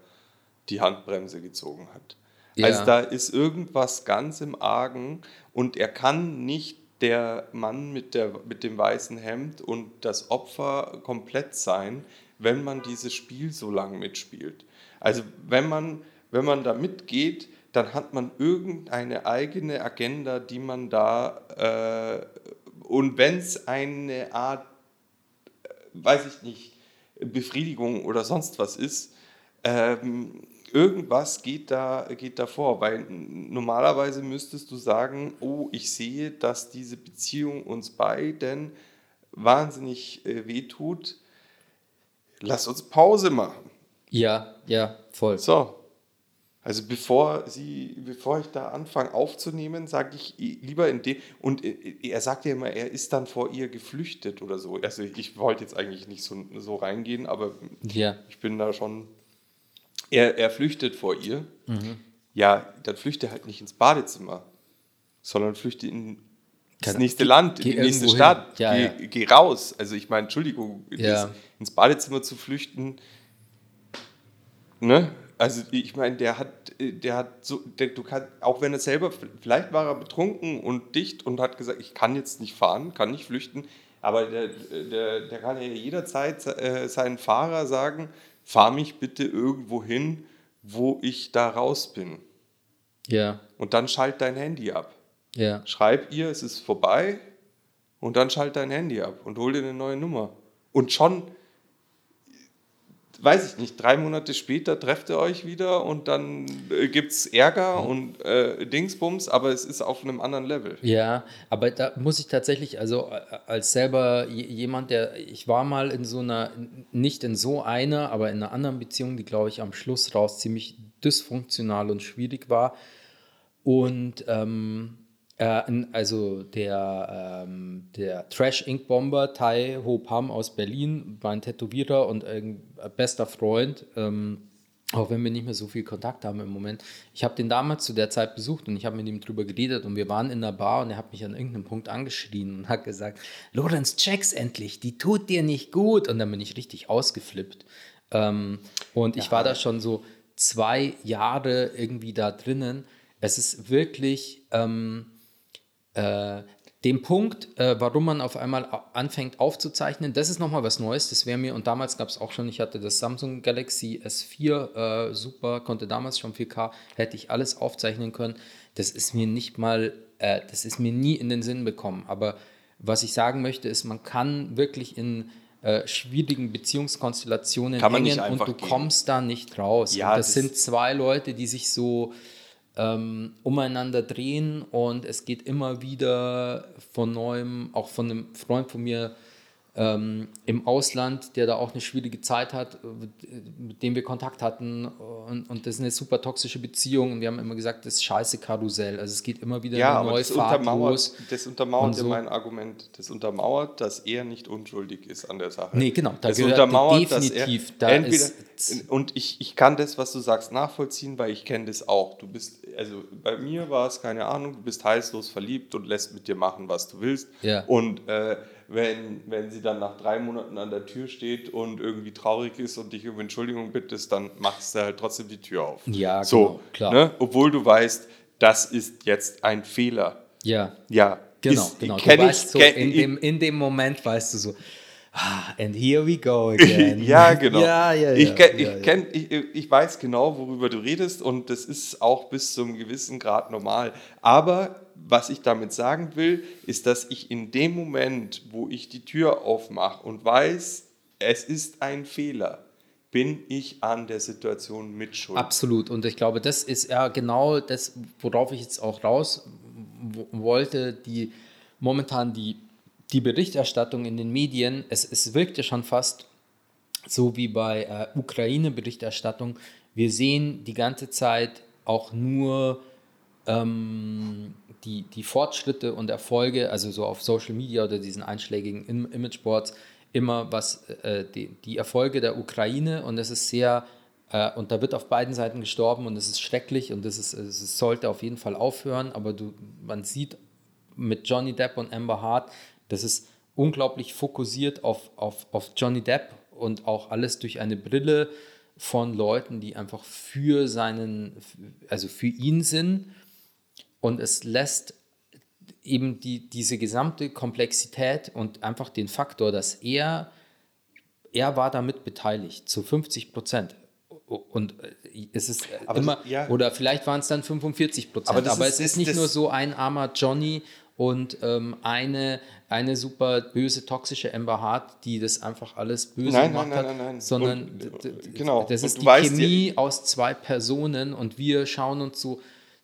die Handbremse gezogen hat. Ja. Also da ist irgendwas ganz im Argen und er kann nicht der Mann mit, der, mit dem weißen Hemd und das Opfer komplett sein, wenn man dieses Spiel so lang mitspielt. Also wenn man, wenn man da mitgeht, dann hat man irgendeine eigene Agenda, die man da, äh, und wenn es eine Art, weiß ich nicht, Befriedigung oder sonst was ist, ähm, irgendwas geht da, geht da vor, weil normalerweise müsstest du sagen, oh, ich sehe, dass diese Beziehung uns beiden wahnsinnig äh, wehtut. Lass uns Pause machen. Ja, ja, voll. So. Also bevor sie, bevor ich da anfange aufzunehmen, sage ich lieber in dem und äh, er sagt ja immer, er ist dann vor ihr geflüchtet oder so. Also ich wollte jetzt eigentlich nicht so, so reingehen, aber ja. ich bin da schon er, er flüchtet vor ihr. Mhm. Ja, dann flüchte halt nicht ins Badezimmer, sondern flüchte in das nächste Land, in die nächste Stadt. Ja, geh, ja. geh, raus. Also ich meine, Entschuldigung, ins Badezimmer zu flüchten, ne? Also ich meine, der hat, der hat so, der, du kannst, auch wenn er selber, vielleicht war er betrunken und dicht und hat gesagt, ich kann jetzt nicht fahren, kann nicht flüchten, aber der, der, der kann ja jederzeit äh, seinen Fahrer sagen, fahr mich bitte irgendwo hin, wo ich da raus bin. Ja. Und dann schalt dein Handy ab. Ja. Schreib ihr, es ist vorbei und dann schalt dein Handy ab und hol dir eine neue Nummer. Und schon weiß ich nicht, drei Monate später trefft ihr euch wieder und dann äh, gibt es Ärger und äh, Dingsbums, aber es ist auf einem anderen Level. Ja, aber da muss ich tatsächlich, also als selber jemand, der, ich war mal in so einer, nicht in so einer, aber in einer anderen Beziehung, die glaube ich am Schluss raus ziemlich dysfunktional und schwierig war. Und ähm, äh, also der, ähm, der Trash Ink Bomber Tai Ho Pam aus Berlin, mein Tätowierer und ein bester Freund, ähm, auch wenn wir nicht mehr so viel Kontakt haben im Moment. Ich habe den damals zu der Zeit besucht und ich habe mit ihm drüber geredet und wir waren in der Bar und er hat mich an irgendeinem Punkt angeschrien und hat gesagt, Lorenz, check's endlich, die tut dir nicht gut. Und dann bin ich richtig ausgeflippt. Ähm, und ja. ich war da schon so zwei Jahre irgendwie da drinnen. Es ist wirklich, ähm, äh, dem Punkt, äh, warum man auf einmal anfängt aufzuzeichnen, das ist nochmal was Neues. Das wäre mir, und damals gab es auch schon, ich hatte das Samsung Galaxy S4, äh, super, konnte damals schon 4K, hätte ich alles aufzeichnen können. Das ist mir nicht mal, äh, das ist mir nie in den Sinn bekommen. Aber was ich sagen möchte, ist, man kann wirklich in äh, schwierigen Beziehungskonstellationen hängen und du gehen. kommst da nicht raus. Ja, das, das sind zwei Leute, die sich so ähm, umeinander drehen und es geht immer wieder von neuem, auch von einem Freund von mir, ähm, im Ausland, der da auch eine schwierige Zeit hat, mit dem wir Kontakt hatten. Und, und, das ist eine super toxische Beziehung. Und wir haben immer gesagt, das ist scheiße Karussell. Also es geht immer wieder ja, eine neue das Fahrt untermauert, los. Das untermauert so. mein Argument. Das untermauert, dass er nicht unschuldig ist an der Sache. Nee, genau. Da das untermauert, definitiv. Da entweder, und ich, ich kann das, was du sagst, nachvollziehen, weil ich kenne das auch. Du bist, also bei mir war es, keine Ahnung, du bist heißlos verliebt und lässt mit dir machen, was du willst. Ja. Und äh, wenn, wenn sie dann nach drei Monaten an der Tür steht und irgendwie traurig ist und dich um Entschuldigung bittest, dann machst du halt trotzdem die Tür auf. Ja, so, genau, klar. Ne? Obwohl du weißt, das ist jetzt ein Fehler. Ja. Ja. Genau, ist, genau. Du weißt ich, so, in, dem, in dem Moment weißt du so, Ah, and here we go again. ja, genau. Ja, ja, ja, ich, kenn, ich, kenn, ich, ich weiß genau, worüber du redest und das ist auch bis zu einem gewissen Grad normal. Aber was ich damit sagen will, ist, dass ich in dem Moment, wo ich die Tür aufmache und weiß, es ist ein Fehler, bin ich an der Situation mit schuld. Absolut. Und ich glaube, das ist ja genau das, worauf ich jetzt auch raus wollte, die momentan die die Berichterstattung in den Medien, es, es wirkt ja schon fast so wie bei äh, Ukraine-Berichterstattung. Wir sehen die ganze Zeit auch nur ähm, die, die Fortschritte und Erfolge, also so auf Social Media oder diesen einschlägigen Im Imageboards, immer was äh, die, die Erfolge der Ukraine und es ist sehr, äh, und da wird auf beiden Seiten gestorben und es ist schrecklich und es, es sollte auf jeden Fall aufhören, aber du, man sieht mit Johnny Depp und Amber Hart, das ist unglaublich fokussiert auf, auf, auf Johnny Depp und auch alles durch eine Brille von Leuten, die einfach für seinen, also für ihn sind. Und es lässt eben die, diese gesamte Komplexität und einfach den Faktor, dass er, er war damit beteiligt, zu 50 Prozent. Und äh, es ist aber immer, das, ja. oder vielleicht waren es dann 45 Prozent, aber, aber ist, es ist nicht nur so ein armer Johnny und ähm, eine, eine super böse, toxische Amber Hart, die das einfach alles böse nein, gemacht nein, nein, nein, nein. sondern und, genau. das ist die Chemie aus zwei Personen und wir schauen uns so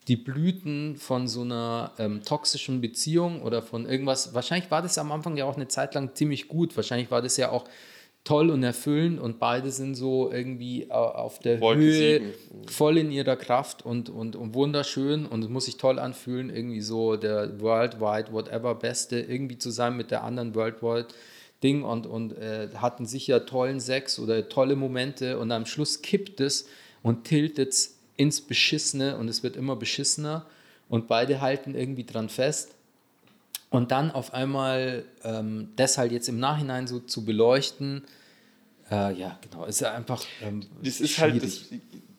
die Blüten von so einer ähm, toxischen Beziehung oder von irgendwas, wahrscheinlich war das am Anfang ja auch eine Zeit lang ziemlich gut, wahrscheinlich war das ja auch toll und erfüllend und beide sind so irgendwie äh, auf der Wolke Höhe, sieben. voll in ihrer Kraft und, und, und wunderschön. Und es muss sich toll anfühlen, irgendwie so der Worldwide, whatever, Beste irgendwie zu sein mit der anderen Worldwide Ding und, und äh, hatten sicher tollen Sex oder tolle Momente. Und am Schluss kippt es und tiltet es ins Beschissene und es wird immer beschissener und beide halten irgendwie dran fest. Und dann auf einmal ähm, das halt jetzt im Nachhinein so zu beleuchten, äh, ja, genau. Ist ja einfach. Ähm, das ist halt, das,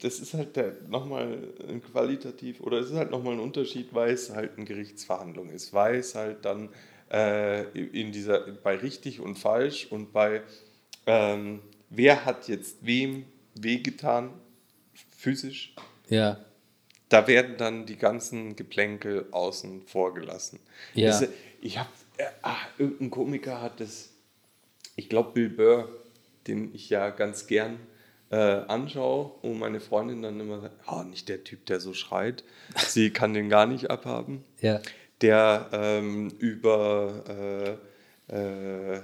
das ist halt nochmal ein qualitativ, oder es ist halt nochmal ein Unterschied, weil es halt eine Gerichtsverhandlung ist, weil es halt dann äh, in dieser, bei richtig und falsch und bei ähm, wer hat jetzt wem wehgetan, physisch. Ja. Da werden dann die ganzen Geplänkel außen vor gelassen. Ja. Das, ich habe, äh, ah, irgendein Komiker hat das, ich glaube Bill Burr, den ich ja ganz gern äh, anschaue und meine Freundin dann immer sagt, oh, nicht der Typ, der so schreit, sie kann den gar nicht abhaben, Ja. der ähm, über äh, äh,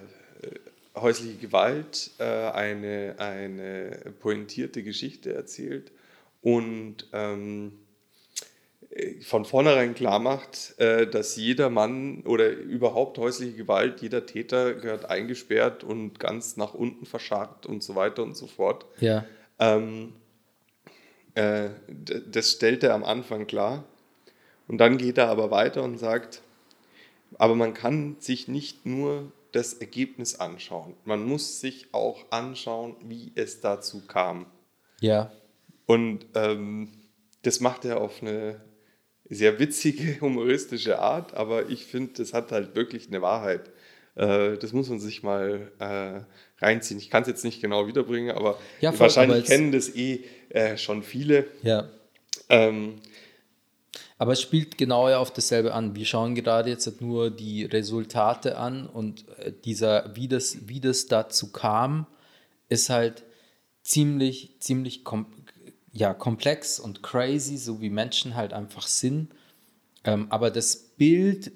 häusliche Gewalt äh, eine, eine pointierte Geschichte erzählt und ähm, von vornherein klar macht, äh, dass jeder Mann oder überhaupt häusliche Gewalt, jeder Täter gehört eingesperrt und ganz nach unten verscharrt und so weiter und so fort. Ja. Ähm, äh, das stellt er am Anfang klar. Und dann geht er aber weiter und sagt, aber man kann sich nicht nur das Ergebnis anschauen. Man muss sich auch anschauen, wie es dazu kam. Ja. Und ähm, das macht er auf eine sehr witzige, humoristische Art, aber ich finde, das hat halt wirklich eine Wahrheit. Äh, das muss man sich mal äh, reinziehen. Ich kann es jetzt nicht genau wiederbringen, aber Ja, voll, wahrscheinlich aber kennen das eh äh, schon viele. Ja. Ähm, Aber es spielt genau ja auf dasselbe an. Wir schauen gerade jetzt halt nur die Resultate an und äh, dieser, wie das, wie das dazu kam, ist halt ziemlich, ziemlich kom ja, komplex und crazy, so wie Menschen halt einfach sind. Ähm, aber das Bild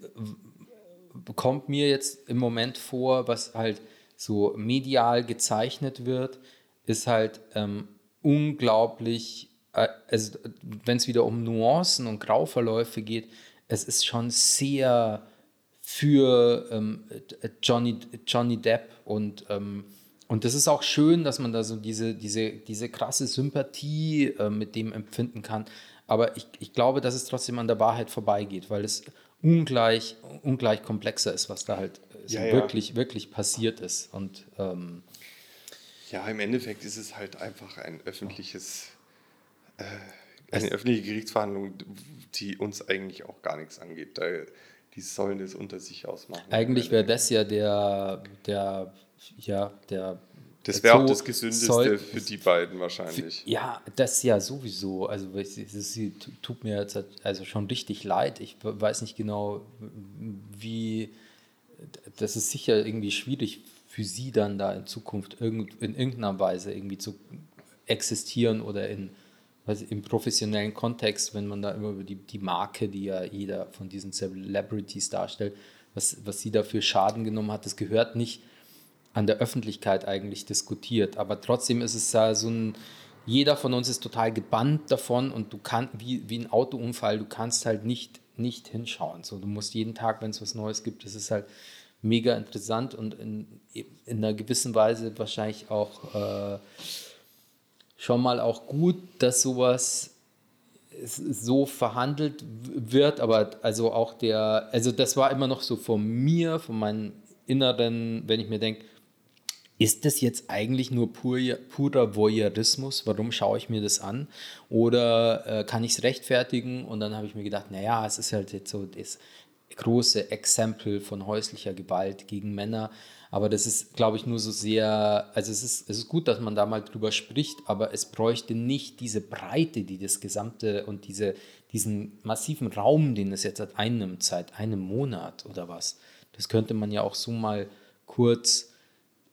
kommt mir jetzt im Moment vor, was halt so medial gezeichnet wird, ist halt ähm, unglaublich, äh, also wenn es wieder um Nuancen und Grauverläufe geht, es ist schon sehr für ähm, Johnny, Johnny Depp und, ähm, und das ist auch schön, dass man da so diese, diese, diese krasse Sympathie äh, mit dem empfinden kann. Aber ich, ich glaube, dass es trotzdem an der Wahrheit vorbeigeht, weil es ungleich, ungleich komplexer ist, was da halt äh, so Ja, ja. wirklich, wirklich passiert ist. Und ähm, ja, im Endeffekt ist es halt einfach ein öffentliches, äh, eine öffentliche Gerichtsverhandlung, die uns eigentlich auch gar nichts angeht. Da, die sollen das unter sich ausmachen. eigentlich wäre das ja der, der, ja, der. Das wäre auch das Gesündeste soll- für die beiden wahrscheinlich. Ja, das ja sowieso. Also es, tut mir jetzt halt also schon richtig leid. Ich weiß nicht genau, wie. Das ist sicher irgendwie schwierig für sie dann da in Zukunft irgend, in irgendeiner Weise irgendwie zu existieren oder in ich, im professionellen Kontext, wenn man da immer über die, die Marke, die ja jeder von diesen Celebrities darstellt, was, was sie dafür Schaden genommen hat, das gehört nicht an der Öffentlichkeit eigentlich diskutiert. Aber trotzdem ist es ja so ein, jeder von uns ist total gebannt davon und du kannst, wie, wie ein Autounfall, du kannst halt nicht, nicht hinschauen. So, du musst jeden Tag, wenn es was Neues gibt, das ist halt mega interessant und in, in einer gewissen Weise wahrscheinlich auch äh, schon mal auch gut, dass sowas so verhandelt wird, aber also auch der, also das war immer noch so von mir, von meinem Inneren, wenn ich mir denke, ist das jetzt eigentlich nur pur, purer Voyeurismus? Warum schaue ich mir das an? Oder äh, kann ich es rechtfertigen? Und dann habe ich mir gedacht, naja, es ist halt jetzt so das große Exempel von häuslicher Gewalt gegen Männer. Aber das ist, glaube ich, nur so sehr, also es ist, es ist gut, dass man da mal drüber spricht, aber es bräuchte nicht diese Breite, die das gesamte und diese, diesen massiven Raum, den es jetzt hat, einnimmt, seit einem Monat oder was. Das könnte man ja auch so mal kurz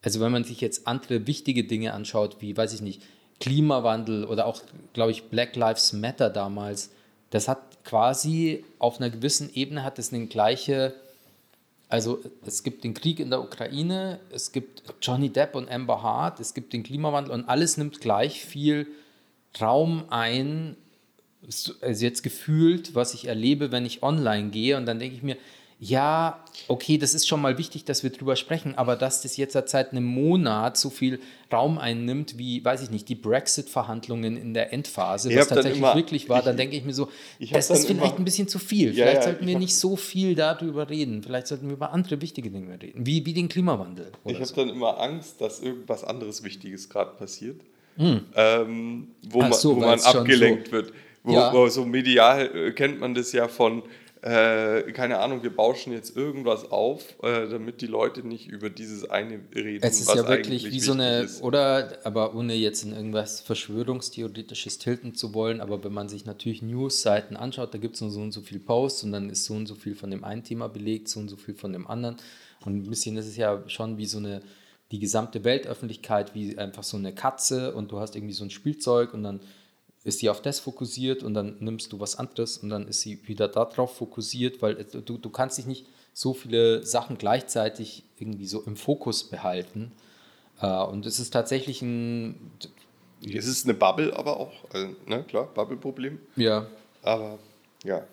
also wenn man sich jetzt andere wichtige Dinge anschaut, wie, weiß ich nicht, Klimawandel oder auch, glaube ich, Black Lives Matter damals, das hat quasi auf einer gewissen Ebene hat es eine gleiche, also es gibt den Krieg in der Ukraine, es gibt Johnny Depp und Amber Hart, es gibt den Klimawandel und alles nimmt gleich viel Raum ein, also jetzt gefühlt, was ich erlebe, wenn ich online gehe und dann denke ich mir, ja, okay, das ist schon mal wichtig, dass wir drüber sprechen, aber dass das jetzt seit einem Monat so viel Raum einnimmt, wie, weiß ich nicht, die Brexit-Verhandlungen in der Endphase, Ich was tatsächlich immer- wirklich war, ich- dann denke ich mir so, das ist vielleicht immer- ein bisschen zu viel. Ja, vielleicht ja, sollten wir nicht so viel darüber reden. Vielleicht sollten wir über andere wichtige Dinge reden, wie, wie den Klimawandel. Ich habe so. dann immer Angst, dass irgendwas anderes Wichtiges gerade passiert, ähm, wo, Hm. Ach man, so, wo man abgelenkt so- wird. Wo, Ja. wo so medial äh, kennt man das ja von, äh, keine Ahnung, wir bauschen jetzt irgendwas auf, äh, damit die Leute nicht über dieses eine reden. Es ist was ja wirklich wie so eine, ist. oder, aber ohne jetzt in irgendwas Verschwörungstheoretisches tilten zu wollen, aber wenn man sich natürlich News-Seiten anschaut, da gibt es nur so und so viel Posts und dann ist so und so viel von dem einen Thema belegt, so und so viel von dem anderen. Und ein bisschen ist es ja schon wie so eine die gesamte Weltöffentlichkeit wie einfach so eine Katze und du hast irgendwie so ein Spielzeug und dann ist sie auf das fokussiert und dann nimmst du was anderes und dann ist sie wieder darauf fokussiert, weil du, du kannst dich nicht so viele Sachen gleichzeitig irgendwie so im Fokus behalten. Äh, und es ist tatsächlich ein. Es ist eine Bubble, aber auch, also, ne, klar, Bubble-Problem. Ja. Aber ja.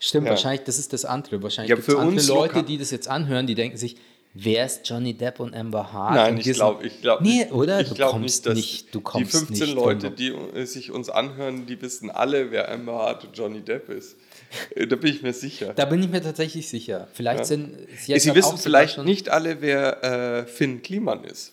Stimmt, Ja. wahrscheinlich, das ist das andere. Wahrscheinlich Ja, gibt es für andere uns Leute, lokal- die das jetzt anhören, die denken sich, wer ist Johnny Depp und Amber Hart? Nein, Und ich glaube, ich glaube Nee, oder? Ich Du glaube kommst nicht, dass nicht- du kommst die 15 nicht Leute, die sich uns anhören, die wissen alle, wer Amber Hart und Johnny Depp ist. Äh, Da bin ich mir sicher. Da bin ich mir tatsächlich sicher. Vielleicht Ja. sind sie Sie halt wissen vielleicht nicht alle, wer äh, Finn Kliman ist.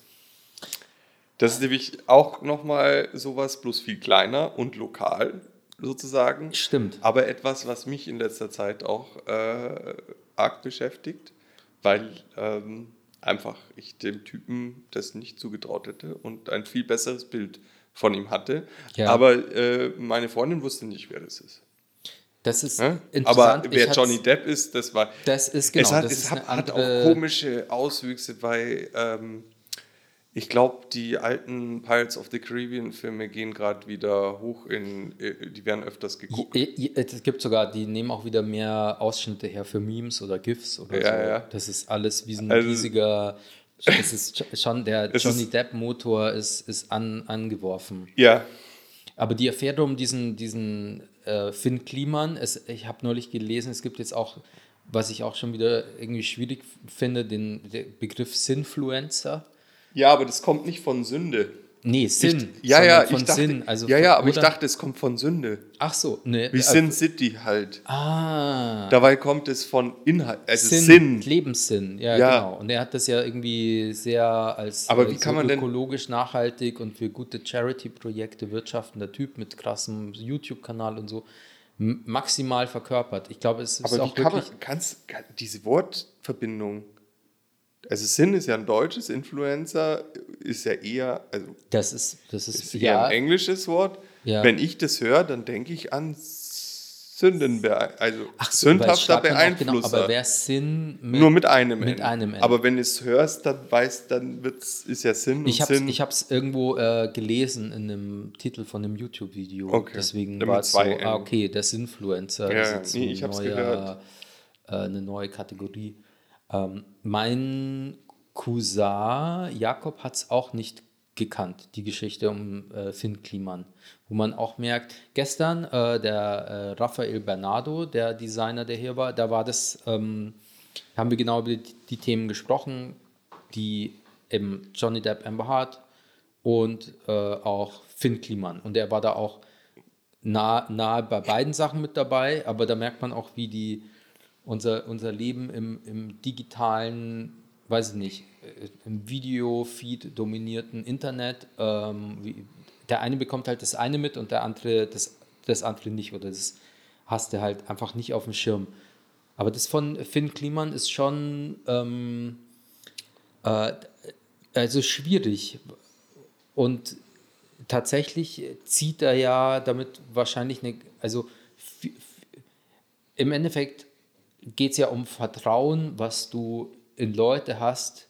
Das ist nämlich auch nochmal sowas, bloß viel kleiner und lokal sozusagen. Stimmt. Aber etwas, was mich in letzter Zeit auch äh, arg beschäftigt, weil ähm, einfach ich dem Typen das nicht zugetraut hätte und ein viel besseres Bild von ihm hatte. Ja. Aber äh, meine Freundin wusste nicht, wer das ist. Das ist interessant. Aber wer Johnny Depp ist, das war. Das ist genau, es hat, das es hat, hat auch komische Auswüchse, weil ähm, ich glaube, die alten Pirates of the Caribbean Filme gehen gerade wieder hoch in, äh, die werden öfters geguckt. Es gibt sogar, die nehmen auch wieder mehr Ausschnitte her für Memes oder GIFs oder Ja, so. ja. Das ist alles wie so ein Also- riesiger, das ist schon, der Es Johnny ist- Depp-Motor ist, ist an, angeworfen. Ja, Aber die Affäre um diesen, diesen äh, Finn Kliman, es, ich habe neulich gelesen, es gibt jetzt auch, was ich auch schon wieder irgendwie schwierig finde, den, den Begriff Sinfluencer. Ja, aber das kommt nicht von Sünde. Nee, Sinn. Ich, ja, sondern ja, von ich dachte, Sinn. Also ja, ja, aber ich dachte, es kommt von Sünde. Ach so, ne. Wie äh, Sin City halt. Ah. Dabei kommt es von Inhalt, also Sinn, Sinn. Lebenssinn, ja, Ja. genau. Und er hat das ja irgendwie sehr als Aber äh, wie kann man denn- ökologisch nachhaltig und für gute Charity-Projekte wirtschaftender Typ mit krassem YouTube-Kanal und so maximal verkörpert. Ich glaube, es ist Aber auch kann wirklich. kannst, kann, diese Wortverbindung, also Sinn ist ja ein deutsches, Influencer ist ja eher, also das ist, das ist, ist eher ja, ein englisches Wort. Ja. Wenn ich das höre, dann denke ich an Sündenbe also ach so, es sündhafter auch Beeinflusser. Genau, aber wer Sinn mit, Nur mit einem mit N. einem N. Aber wenn du es hörst, dann weißt, dann wird's, ist ja Sinn Ich und habe Sinn. ich hab's irgendwo äh, gelesen in einem Titel von einem YouTube-Video. Okay. Deswegen war es so, N. ah, okay, das Influencer Ja, ist ja. jetzt Nee, ich gehört. äh, eine neue Kategorie. Ähm, mein Cousin Jakob hat es auch nicht gekannt, die Geschichte um äh, Finn Kliman. Wo man auch merkt, gestern äh, der äh, Rafael Bernardo, der Designer, der hier war, da war das, ähm, haben wir genau über die, die Themen gesprochen, die eben Johnny Depp, Amber Hart und äh, auch Finn Kliman. Und er war da auch nah, nahe bei beiden Sachen mit dabei, aber da merkt man auch, wie die unser, unser Leben im, im digitalen, weiß ich nicht, äh, im Video-Feed dominierten Internet, ähm, wie, der eine bekommt halt das eine mit und der andere das, das andere nicht oder das hast du halt einfach nicht auf dem Schirm. Aber das von Finn Kliman ist schon ähm, äh, also schwierig und tatsächlich zieht er ja damit wahrscheinlich eine, also im Endeffekt geht es ja um Vertrauen, was du in Leute hast,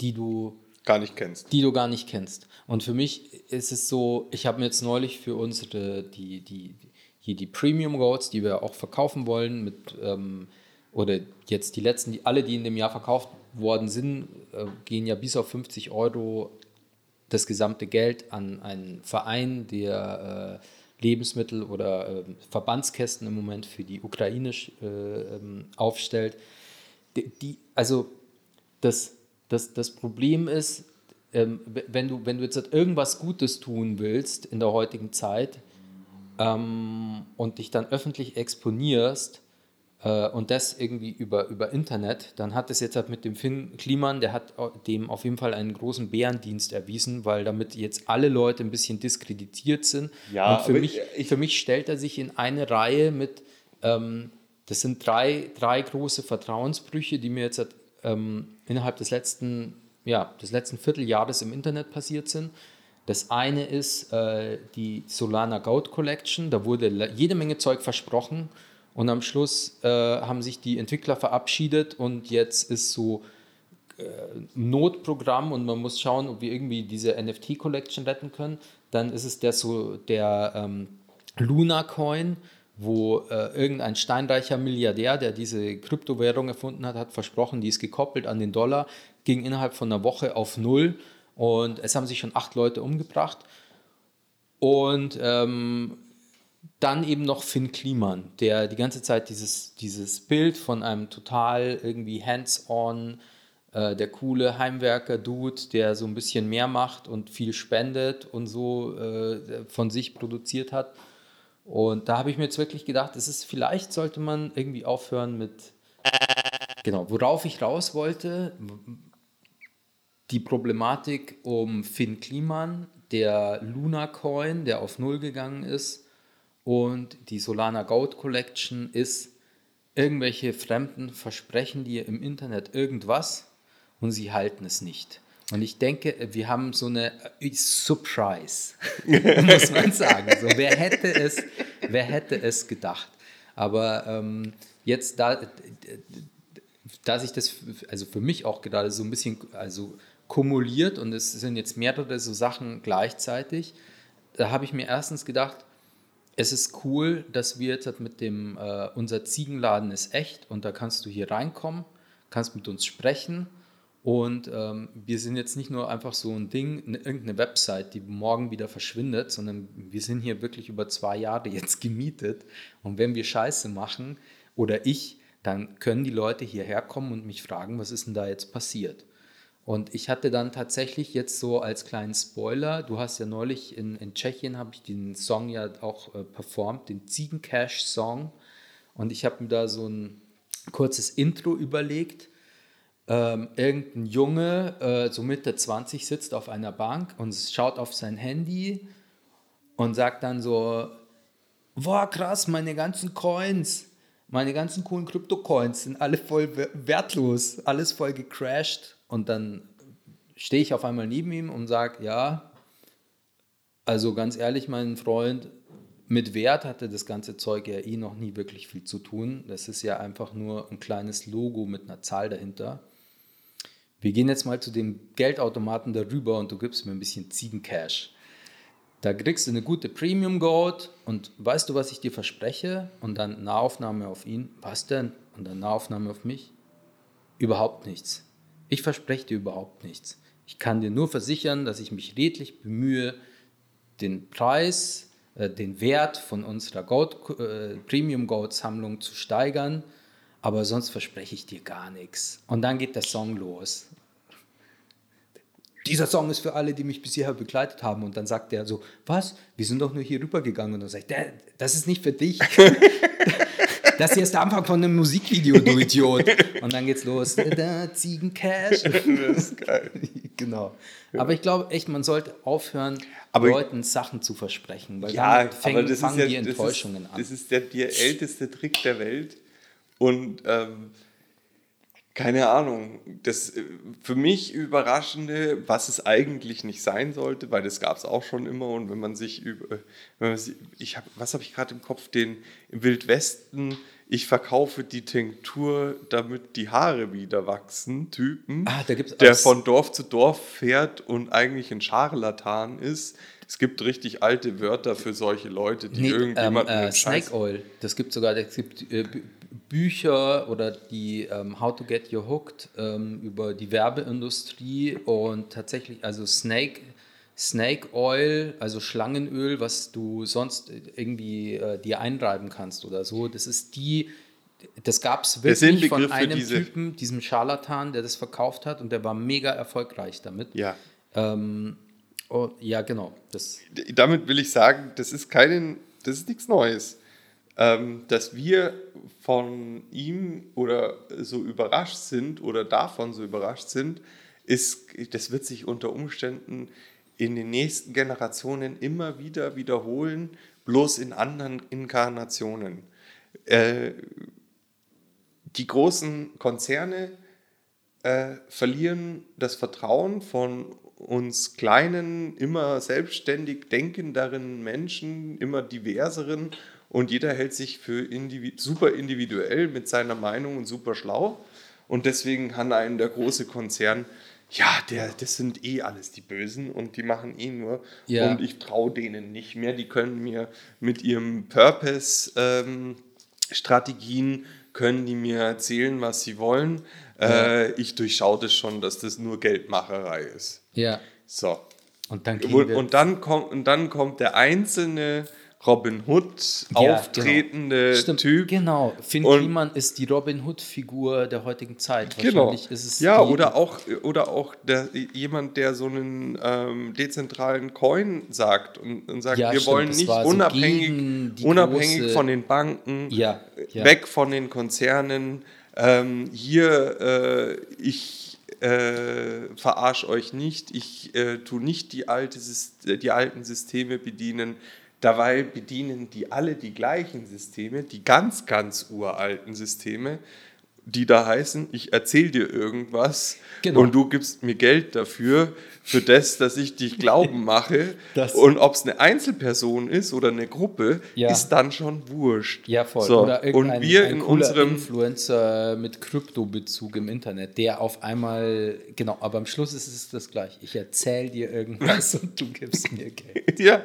die du, gar nicht kennst. die du gar nicht kennst. Und für mich ist es so, ich habe mir jetzt neulich für unsere, die, die, hier die Premium Roads, die wir auch verkaufen wollen, mit, ähm, oder jetzt die letzten, die alle, die in dem Jahr verkauft worden sind, äh, gehen ja bis auf 50 Euro das gesamte Geld an einen Verein, der äh, Lebensmittel oder äh, Verbandskästen im Moment für die ukrainisch äh, ähm, aufstellt. Die, die, also das, das, das Problem ist, ähm, wenn, du, wenn du jetzt irgendwas Gutes tun willst in der heutigen Zeit ähm, und dich dann öffentlich exponierst, äh, und das irgendwie über, über Internet, dann hat es jetzt halt mit dem Finn Kliman, der hat au- dem auf jeden Fall einen großen Bärendienst erwiesen, weil damit jetzt alle Leute ein bisschen diskreditiert sind. Ja, und für mich, ich- für mich stellt er sich in eine Reihe mit, ähm, das sind drei, drei große Vertrauensbrüche, die mir jetzt halt, ähm, innerhalb des letzten, ja, des letzten Vierteljahres im Internet passiert sind. Das eine ist äh, die Solana Goat Collection. Da wurde jede Menge Zeug versprochen und am Schluss äh, haben sich die Entwickler verabschiedet und jetzt ist so Notprogramm und man muss schauen, ob wir irgendwie diese NFT-Collection retten können. Dann ist es der so der ähm, Luna Coin, wo äh, irgendein steinreicher Milliardär, der diese Kryptowährung erfunden hat, hat versprochen, die ist gekoppelt an den Dollar, ging innerhalb von einer Woche auf null und es haben sich schon acht Leute umgebracht. Und ähm, dann eben noch Finn Kliman, der die ganze Zeit dieses, dieses Bild von einem total irgendwie hands-on, äh, der coole Heimwerker-Dude, der so ein bisschen mehr macht und viel spendet und so äh, von sich produziert hat. Und da habe ich mir jetzt wirklich gedacht, es ist, vielleicht sollte man irgendwie aufhören mit, genau, worauf ich raus wollte, die Problematik um Finn Kliman, der Luna Coin, der auf Null gegangen ist, und die Solana Gold Collection ist irgendwelche Fremden versprechen dir im Internet irgendwas und sie halten es nicht. Und ich denke, wir haben so eine äh, Surprise, muss man sagen. So, wer, hätte es, wer hätte es gedacht? Aber ähm, jetzt, da, da sich das also für mich auch gerade so ein bisschen also kumuliert und es sind jetzt mehrere so Sachen gleichzeitig, da habe ich mir erstens gedacht, es ist cool, dass wir jetzt mit dem, äh, unser Ziegenladen ist echt und da kannst du hier reinkommen, kannst mit uns sprechen und ähm, wir sind jetzt nicht nur einfach so ein Ding, eine, irgendeine Website, die morgen wieder verschwindet, sondern wir sind hier wirklich über zwei Jahre jetzt gemietet und wenn wir Scheiße machen oder ich, dann können die Leute hierher kommen und mich fragen, was ist denn da jetzt passiert? Und ich hatte dann tatsächlich jetzt so als kleinen Spoiler, du hast ja neulich in, in Tschechien, habe ich den Song ja auch äh, performt, den Ziegencash-Song. Und ich habe mir da so ein kurzes Intro überlegt. Ähm, irgendein Junge, äh, so Mitte 20, sitzt auf einer Bank und schaut auf sein Handy und sagt dann so, boah krass, meine ganzen Coins, meine ganzen coolen Krypto-Coins sind alle voll wertlos, alles voll gecrashed und dann stehe ich auf einmal neben ihm und sage, ja, also ganz ehrlich, mein Freund, mit Wert hatte das ganze Zeug ja eh noch nie wirklich viel zu tun. Das ist ja einfach nur ein kleines Logo mit einer Zahl dahinter. Wir gehen jetzt mal zu dem Geldautomaten darüber und du gibst mir ein bisschen Ziegencash. Da kriegst du eine gute Premium Gold und weißt du, was ich dir verspreche? Und dann Nahaufnahme auf ihn. Was denn? Und dann Nahaufnahme auf mich? Überhaupt nichts. Ich verspreche dir überhaupt nichts. Ich kann dir nur versichern, dass ich mich redlich bemühe, den Preis, äh, den Wert von unserer Gold, äh, Premium Gold Sammlung zu steigern, aber sonst verspreche ich dir gar nichts. Und dann geht der Song los. Dieser Song ist für alle, die mich bisher begleitet haben. Und dann sagt er so, was? Wir sind doch nur hier rübergegangen. Und dann sagt er, das ist nicht für dich. Das hier ist der Anfang von einem Musikvideo, du Idiot. Und dann geht's los. Da, Ziegencash. Das ist geil. Genau. Aber ich glaube echt, man sollte aufhören, aber Leuten Sachen zu versprechen. Weil ja, dann das fangen ist ja, die Enttäuschungen das ist, an. Das ist der, der älteste Trick der Welt. Und ähm, keine Ahnung, das äh, für mich Überraschende, was es eigentlich nicht sein sollte, weil das gab es auch schon immer und wenn man sich über, man sich, ich habe, was habe ich gerade im Kopf, den im Wildwesten, ich verkaufe die Tinktur, damit die Haare wieder wachsen, Typen, ah, der von Dorf zu Dorf fährt und eigentlich ein Scharlatan ist. Es gibt richtig alte Wörter für solche Leute, die nee, irgendjemanden. Ähm, äh, Snake Oil, das gibt sogar, es gibt äh, Bücher oder die ähm, How to Get You Hooked ähm, über die Werbeindustrie und tatsächlich, also Snake, Snake Oil, also Schlangenöl, was du sonst irgendwie äh, dir einreiben kannst oder so, das ist die, das gab es wirklich von einem diese Typen, diesem Scharlatan, der das verkauft hat und der war mega erfolgreich damit. Ja. Ähm, oh, ja, genau. Das. Damit will ich sagen, das ist kein, das ist nichts Neues ähm, dass wir von ihm oder so überrascht sind oder davon so überrascht sind, ist, das wird sich unter Umständen in den nächsten Generationen immer wieder wiederholen, bloß in anderen Inkarnationen. Äh, die großen Konzerne äh, verlieren das Vertrauen von uns kleinen, immer selbstständig denkenderen Menschen, immer diverseren und jeder hält sich für individu super individuell mit seiner Meinung und super schlau. Und deswegen kann einen der große Konzern, ja, der, das sind eh alles die Bösen und die machen eh nur. Ja. Und ich traue denen nicht mehr. Die können mir mit ihrem Purpose-Strategien, können die mir erzählen, was sie wollen. Äh, ich durchschaue das schon, dass das nur Geldmacherei ist. Ja. So. Und dann Und, und, dann kommt, und dann kommt der einzelne Robin Hood Ja, auftretende genau. Stimmt, Typ. Genau. Finn Und- Kliman ist die Robin Hood-Figur der heutigen Zeit. Genau. Wahrscheinlich ist es ja, oder auch, oder auch der, jemand, der so einen ähm, dezentralen Coin sagt und, und sagt, Ja, wir stimmt, wollen nicht war so unabhängig, unabhängig von den Banken, Ja, weg von den Konzernen. Ähm, hier, äh, ich äh, verarsche euch nicht, ich äh, tue nicht die, alte, die alten Systeme bedienen. Dabei bedienen die alle die gleichen Systeme, die ganz, ganz uralten Systeme, die da heißen, ich erzähle dir irgendwas Genau. und du gibst mir Geld dafür, für das, dass ich dich glauben mache. Das- und ob es eine Einzelperson ist oder eine Gruppe, Ja. ist dann schon wurscht. Ja, voll. So, Oder und wir ein in unserem Influencer mit Kryptobezug im Internet, der auf einmal, genau, aber am Schluss ist es das gleiche. Ich erzähle dir irgendwas und du gibst mir Geld. ja.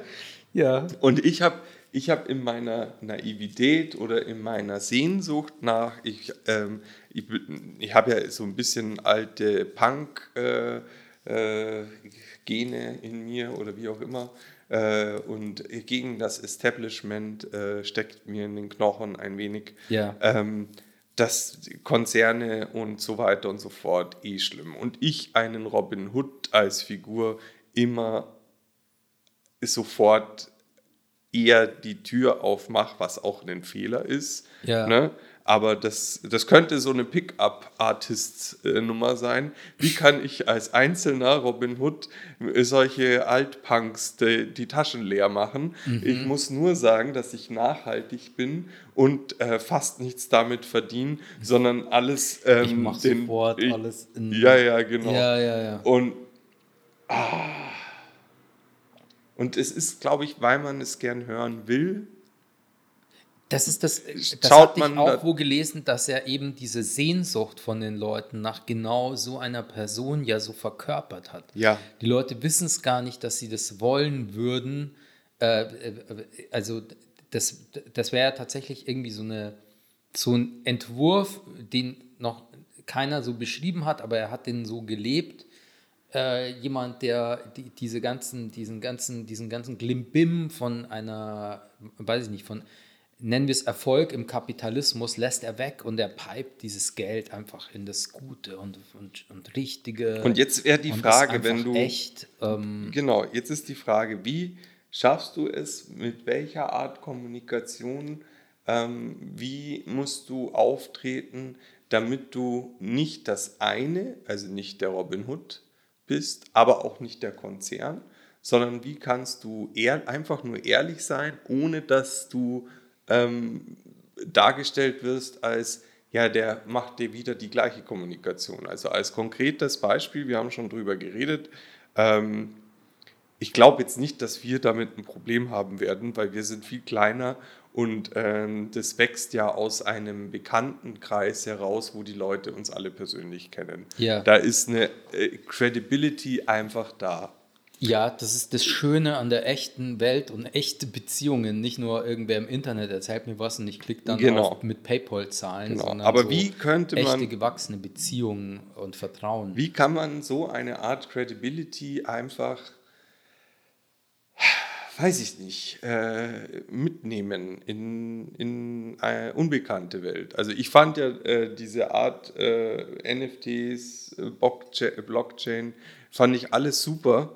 Ja. Und ich habe ich hab in meiner Naivität oder in meiner Sehnsucht nach, ich, ähm, ich, ich habe ja so ein bisschen alte Punk-Gene äh, Gene in mir oder wie auch immer. Äh, und gegen das Establishment äh, steckt mir in den Knochen ein wenig, Ja. ähm, dass Konzerne und so weiter und so fort eh schlimm. Und ich einen Robin Hood als Figur immer sofort eher die Tür aufmache, was auch ein Fehler ist. Ja. Ne? Aber das, das könnte so eine Pickup-Artist-Nummer sein. Wie kann ich als einzelner Robin Hood solche Altpunks die, die Taschen leer machen? Mhm. Ich muss nur sagen, dass ich nachhaltig bin und äh, fast nichts damit verdiene, sondern alles. Ähm, Ich mach den- sofort ich, alles in- Ja, ja, genau. Ja, ja, ja. Und, ah, und es ist, glaube ich, weil man es gern hören will. Das ist das, das Schaut hatte ich man auch da- wo gelesen, dass er eben diese Sehnsucht von den Leuten nach genau so einer Person ja so verkörpert hat. Ja. Die Leute wissen es gar nicht, dass sie das wollen würden. Äh, äh, also das, das wäre ja tatsächlich irgendwie so, eine, so ein Entwurf, den noch keiner so beschrieben hat, aber er hat den so gelebt. Äh, jemand, der die, diese ganzen, diesen ganzen, diesen ganzen Glimbim von einer, weiß ich nicht, von nennen wir es Erfolg im Kapitalismus, lässt er weg und er pipet dieses Geld einfach in das Gute und, und, und Richtige. Und jetzt wäre die Frage, wenn du- echt, ähm, Genau, jetzt ist die Frage, wie schaffst du es, mit welcher Art Kommunikation, ähm, wie musst du auftreten, damit du nicht das eine, also nicht der Robin Hood bist, aber auch nicht der Konzern, sondern wie kannst du ehr, einfach nur ehrlich sein, ohne dass du ähm, dargestellt wirst als, ja, der macht dir wieder die gleiche Kommunikation. Also als konkretes Beispiel, wir haben schon drüber geredet, ähm, ich glaube jetzt nicht, dass wir damit ein Problem haben werden, weil wir sind viel kleiner und ähm, das wächst ja aus einem Bekanntenkreis heraus, wo die Leute uns alle persönlich kennen. Ja. Da ist eine äh, Credibility einfach da. Ja, das ist das Schöne an der echten Welt und echte Beziehungen. Nicht nur irgendwer im Internet erzählt mir was und ich klicke dann Genau. mit PayPal zahlen, Genau. sondern Aber so wie könnte echte man- gewachsene Beziehungen und Vertrauen. Wie kann man so eine Art Credibility einfach, weiß ich nicht, äh, mitnehmen in, in eine unbekannte Welt? Also ich fand ja äh, diese Art äh, NFTs, äh, Blockcha- Blockchain, fand ich alles super.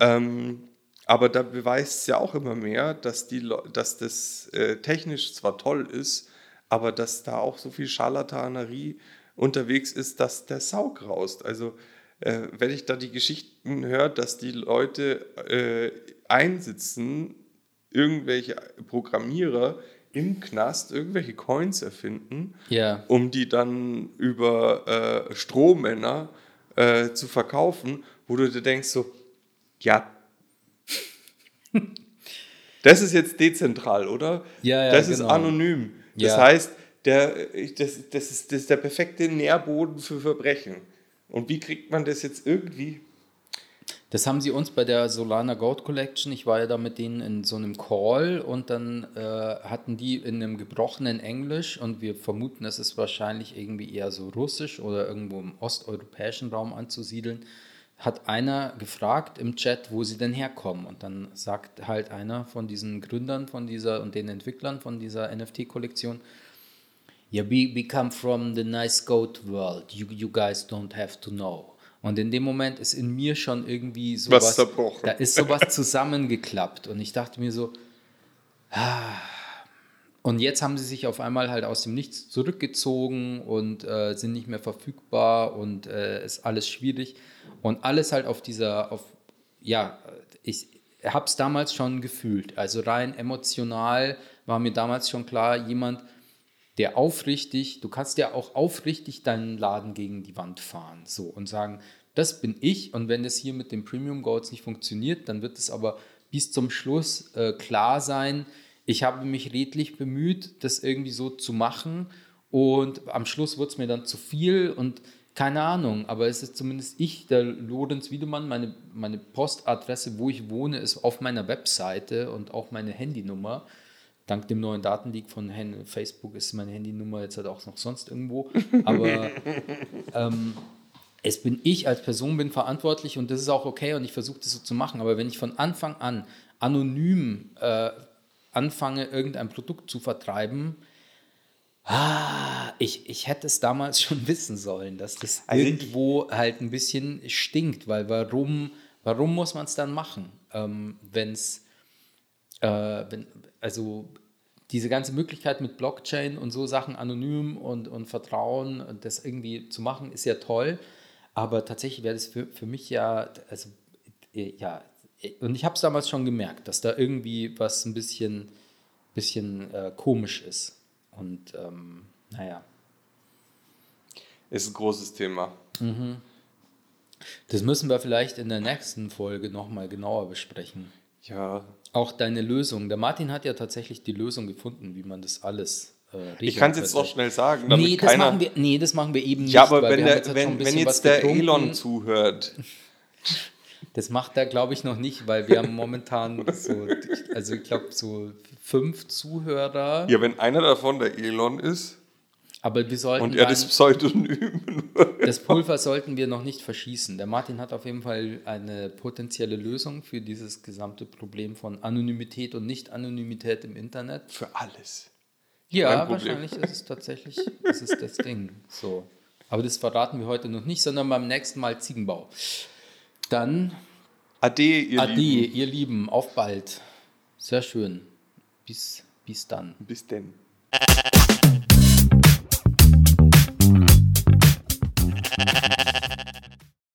Ähm, aber da beweist es ja auch immer mehr, dass, die, dass das äh, technisch zwar toll ist, aber dass da auch so viel Scharlatanerie unterwegs ist, dass der Saug raust. Also äh, wenn ich da die Geschichten höre, dass die Leute äh, einsitzen, irgendwelche Programmierer im Knast irgendwelche Coins erfinden, Ja. um die dann über äh, Strohmänner äh, zu verkaufen, wo du dir denkst so, ja, das ist jetzt dezentral, oder? Ja, ja, das ist genau. anonym. Das Ja. heißt, der, ich- das, das, ist, das ist der perfekte Nährboden für Verbrechen. Und wie kriegt man das jetzt irgendwie? Das haben sie uns bei der Solana Gold Collection, ich war ja da mit denen in so einem Call und dann äh, hatten die in einem gebrochenen Englisch und wir vermuten, es ist wahrscheinlich irgendwie eher so russisch oder irgendwo im osteuropäischen Raum anzusiedeln, hat einer gefragt im Chat, wo sie denn herkommen und dann sagt halt einer von diesen Gründern von dieser und den Entwicklern von dieser NFT-Kollektion, Yeah, we, we come from the nice goat world. You, you guys don't have to know. Und in dem Moment ist in mir schon irgendwie sowas, Was zerbrochen. da ist sowas zusammengeklappt. Und ich dachte mir so, ah. und jetzt haben sie sich auf einmal halt aus dem Nichts zurückgezogen und äh, sind nicht mehr verfügbar und äh, ist alles schwierig. Und alles halt auf dieser, auf, ja, ich habe es damals schon gefühlt. Also rein emotional war mir damals schon klar, jemand, der aufrichtig, du kannst ja auch aufrichtig deinen Laden gegen die Wand fahren, so und sagen, das bin ich und wenn das hier mit den Premium Goals nicht funktioniert, dann wird es aber bis zum Schluss äh, klar sein, ich habe mich redlich bemüht, das irgendwie so zu machen und am Schluss wird es mir dann zu viel und keine Ahnung, aber es ist zumindest ich, der Lorenz Wiedemann, meine, meine Postadresse, wo ich wohne, ist auf meiner Webseite und auch meine Handynummer dank dem neuen Datenleak von Facebook ist meine Handynummer jetzt halt auch noch sonst irgendwo. Aber ähm, es bin ich als Person bin verantwortlich und das ist auch okay und ich versuche das so zu machen. Aber wenn ich von Anfang an anonym äh, anfange, irgendein Produkt zu vertreiben, ah, ich, ich hätte es damals schon wissen sollen, dass das Also irgendwo halt ein bisschen stinkt, weil warum, warum muss man es dann machen, ähm, wenn es äh, wenn, also diese ganze Möglichkeit mit Blockchain und so Sachen anonym und, und Vertrauen und das irgendwie zu machen, ist ja toll. Aber tatsächlich wäre das für, für mich ja, also äh, ja, und ich habe es damals schon gemerkt, dass da irgendwie was ein bisschen, bisschen äh, komisch ist. Und ähm, naja, Ist ein großes Thema. das müssen wir vielleicht in der nächsten Folge nochmal genauer besprechen. Ja. Auch deine Lösung. Der Martin hat ja tatsächlich die Lösung gefunden, wie man das alles äh, Ich kann es jetzt noch schnell sagen, damit Nee das, keiner. machen wir, nee, das machen wir eben nicht. ja, aber weil wenn, der, jetzt halt wenn, wenn jetzt der getrunken. Elon zuhört, Das macht er, glaube ich, noch nicht, weil wir haben momentan so, also ich glaube, so fünf Zuhörer. ja, wenn einer davon der Elon ist Aber wir sollten und er dann, das Pseudonym das Pulver sollten wir noch nicht verschießen. Der Martin hat auf jeden Fall eine potenzielle Lösung für dieses gesamte Problem von Anonymität und Nicht-Anonymität im Internet. für alles. Ja, wahrscheinlich ist es tatsächlich das, ist das Ding. So. Aber das verraten wir heute noch nicht, sondern beim nächsten Mal Ziegenbau. Dann Ade, ihr Ade, Lieben. ihr Lieben, auf bald. Sehr schön. Bis, bis dann. Bis denn.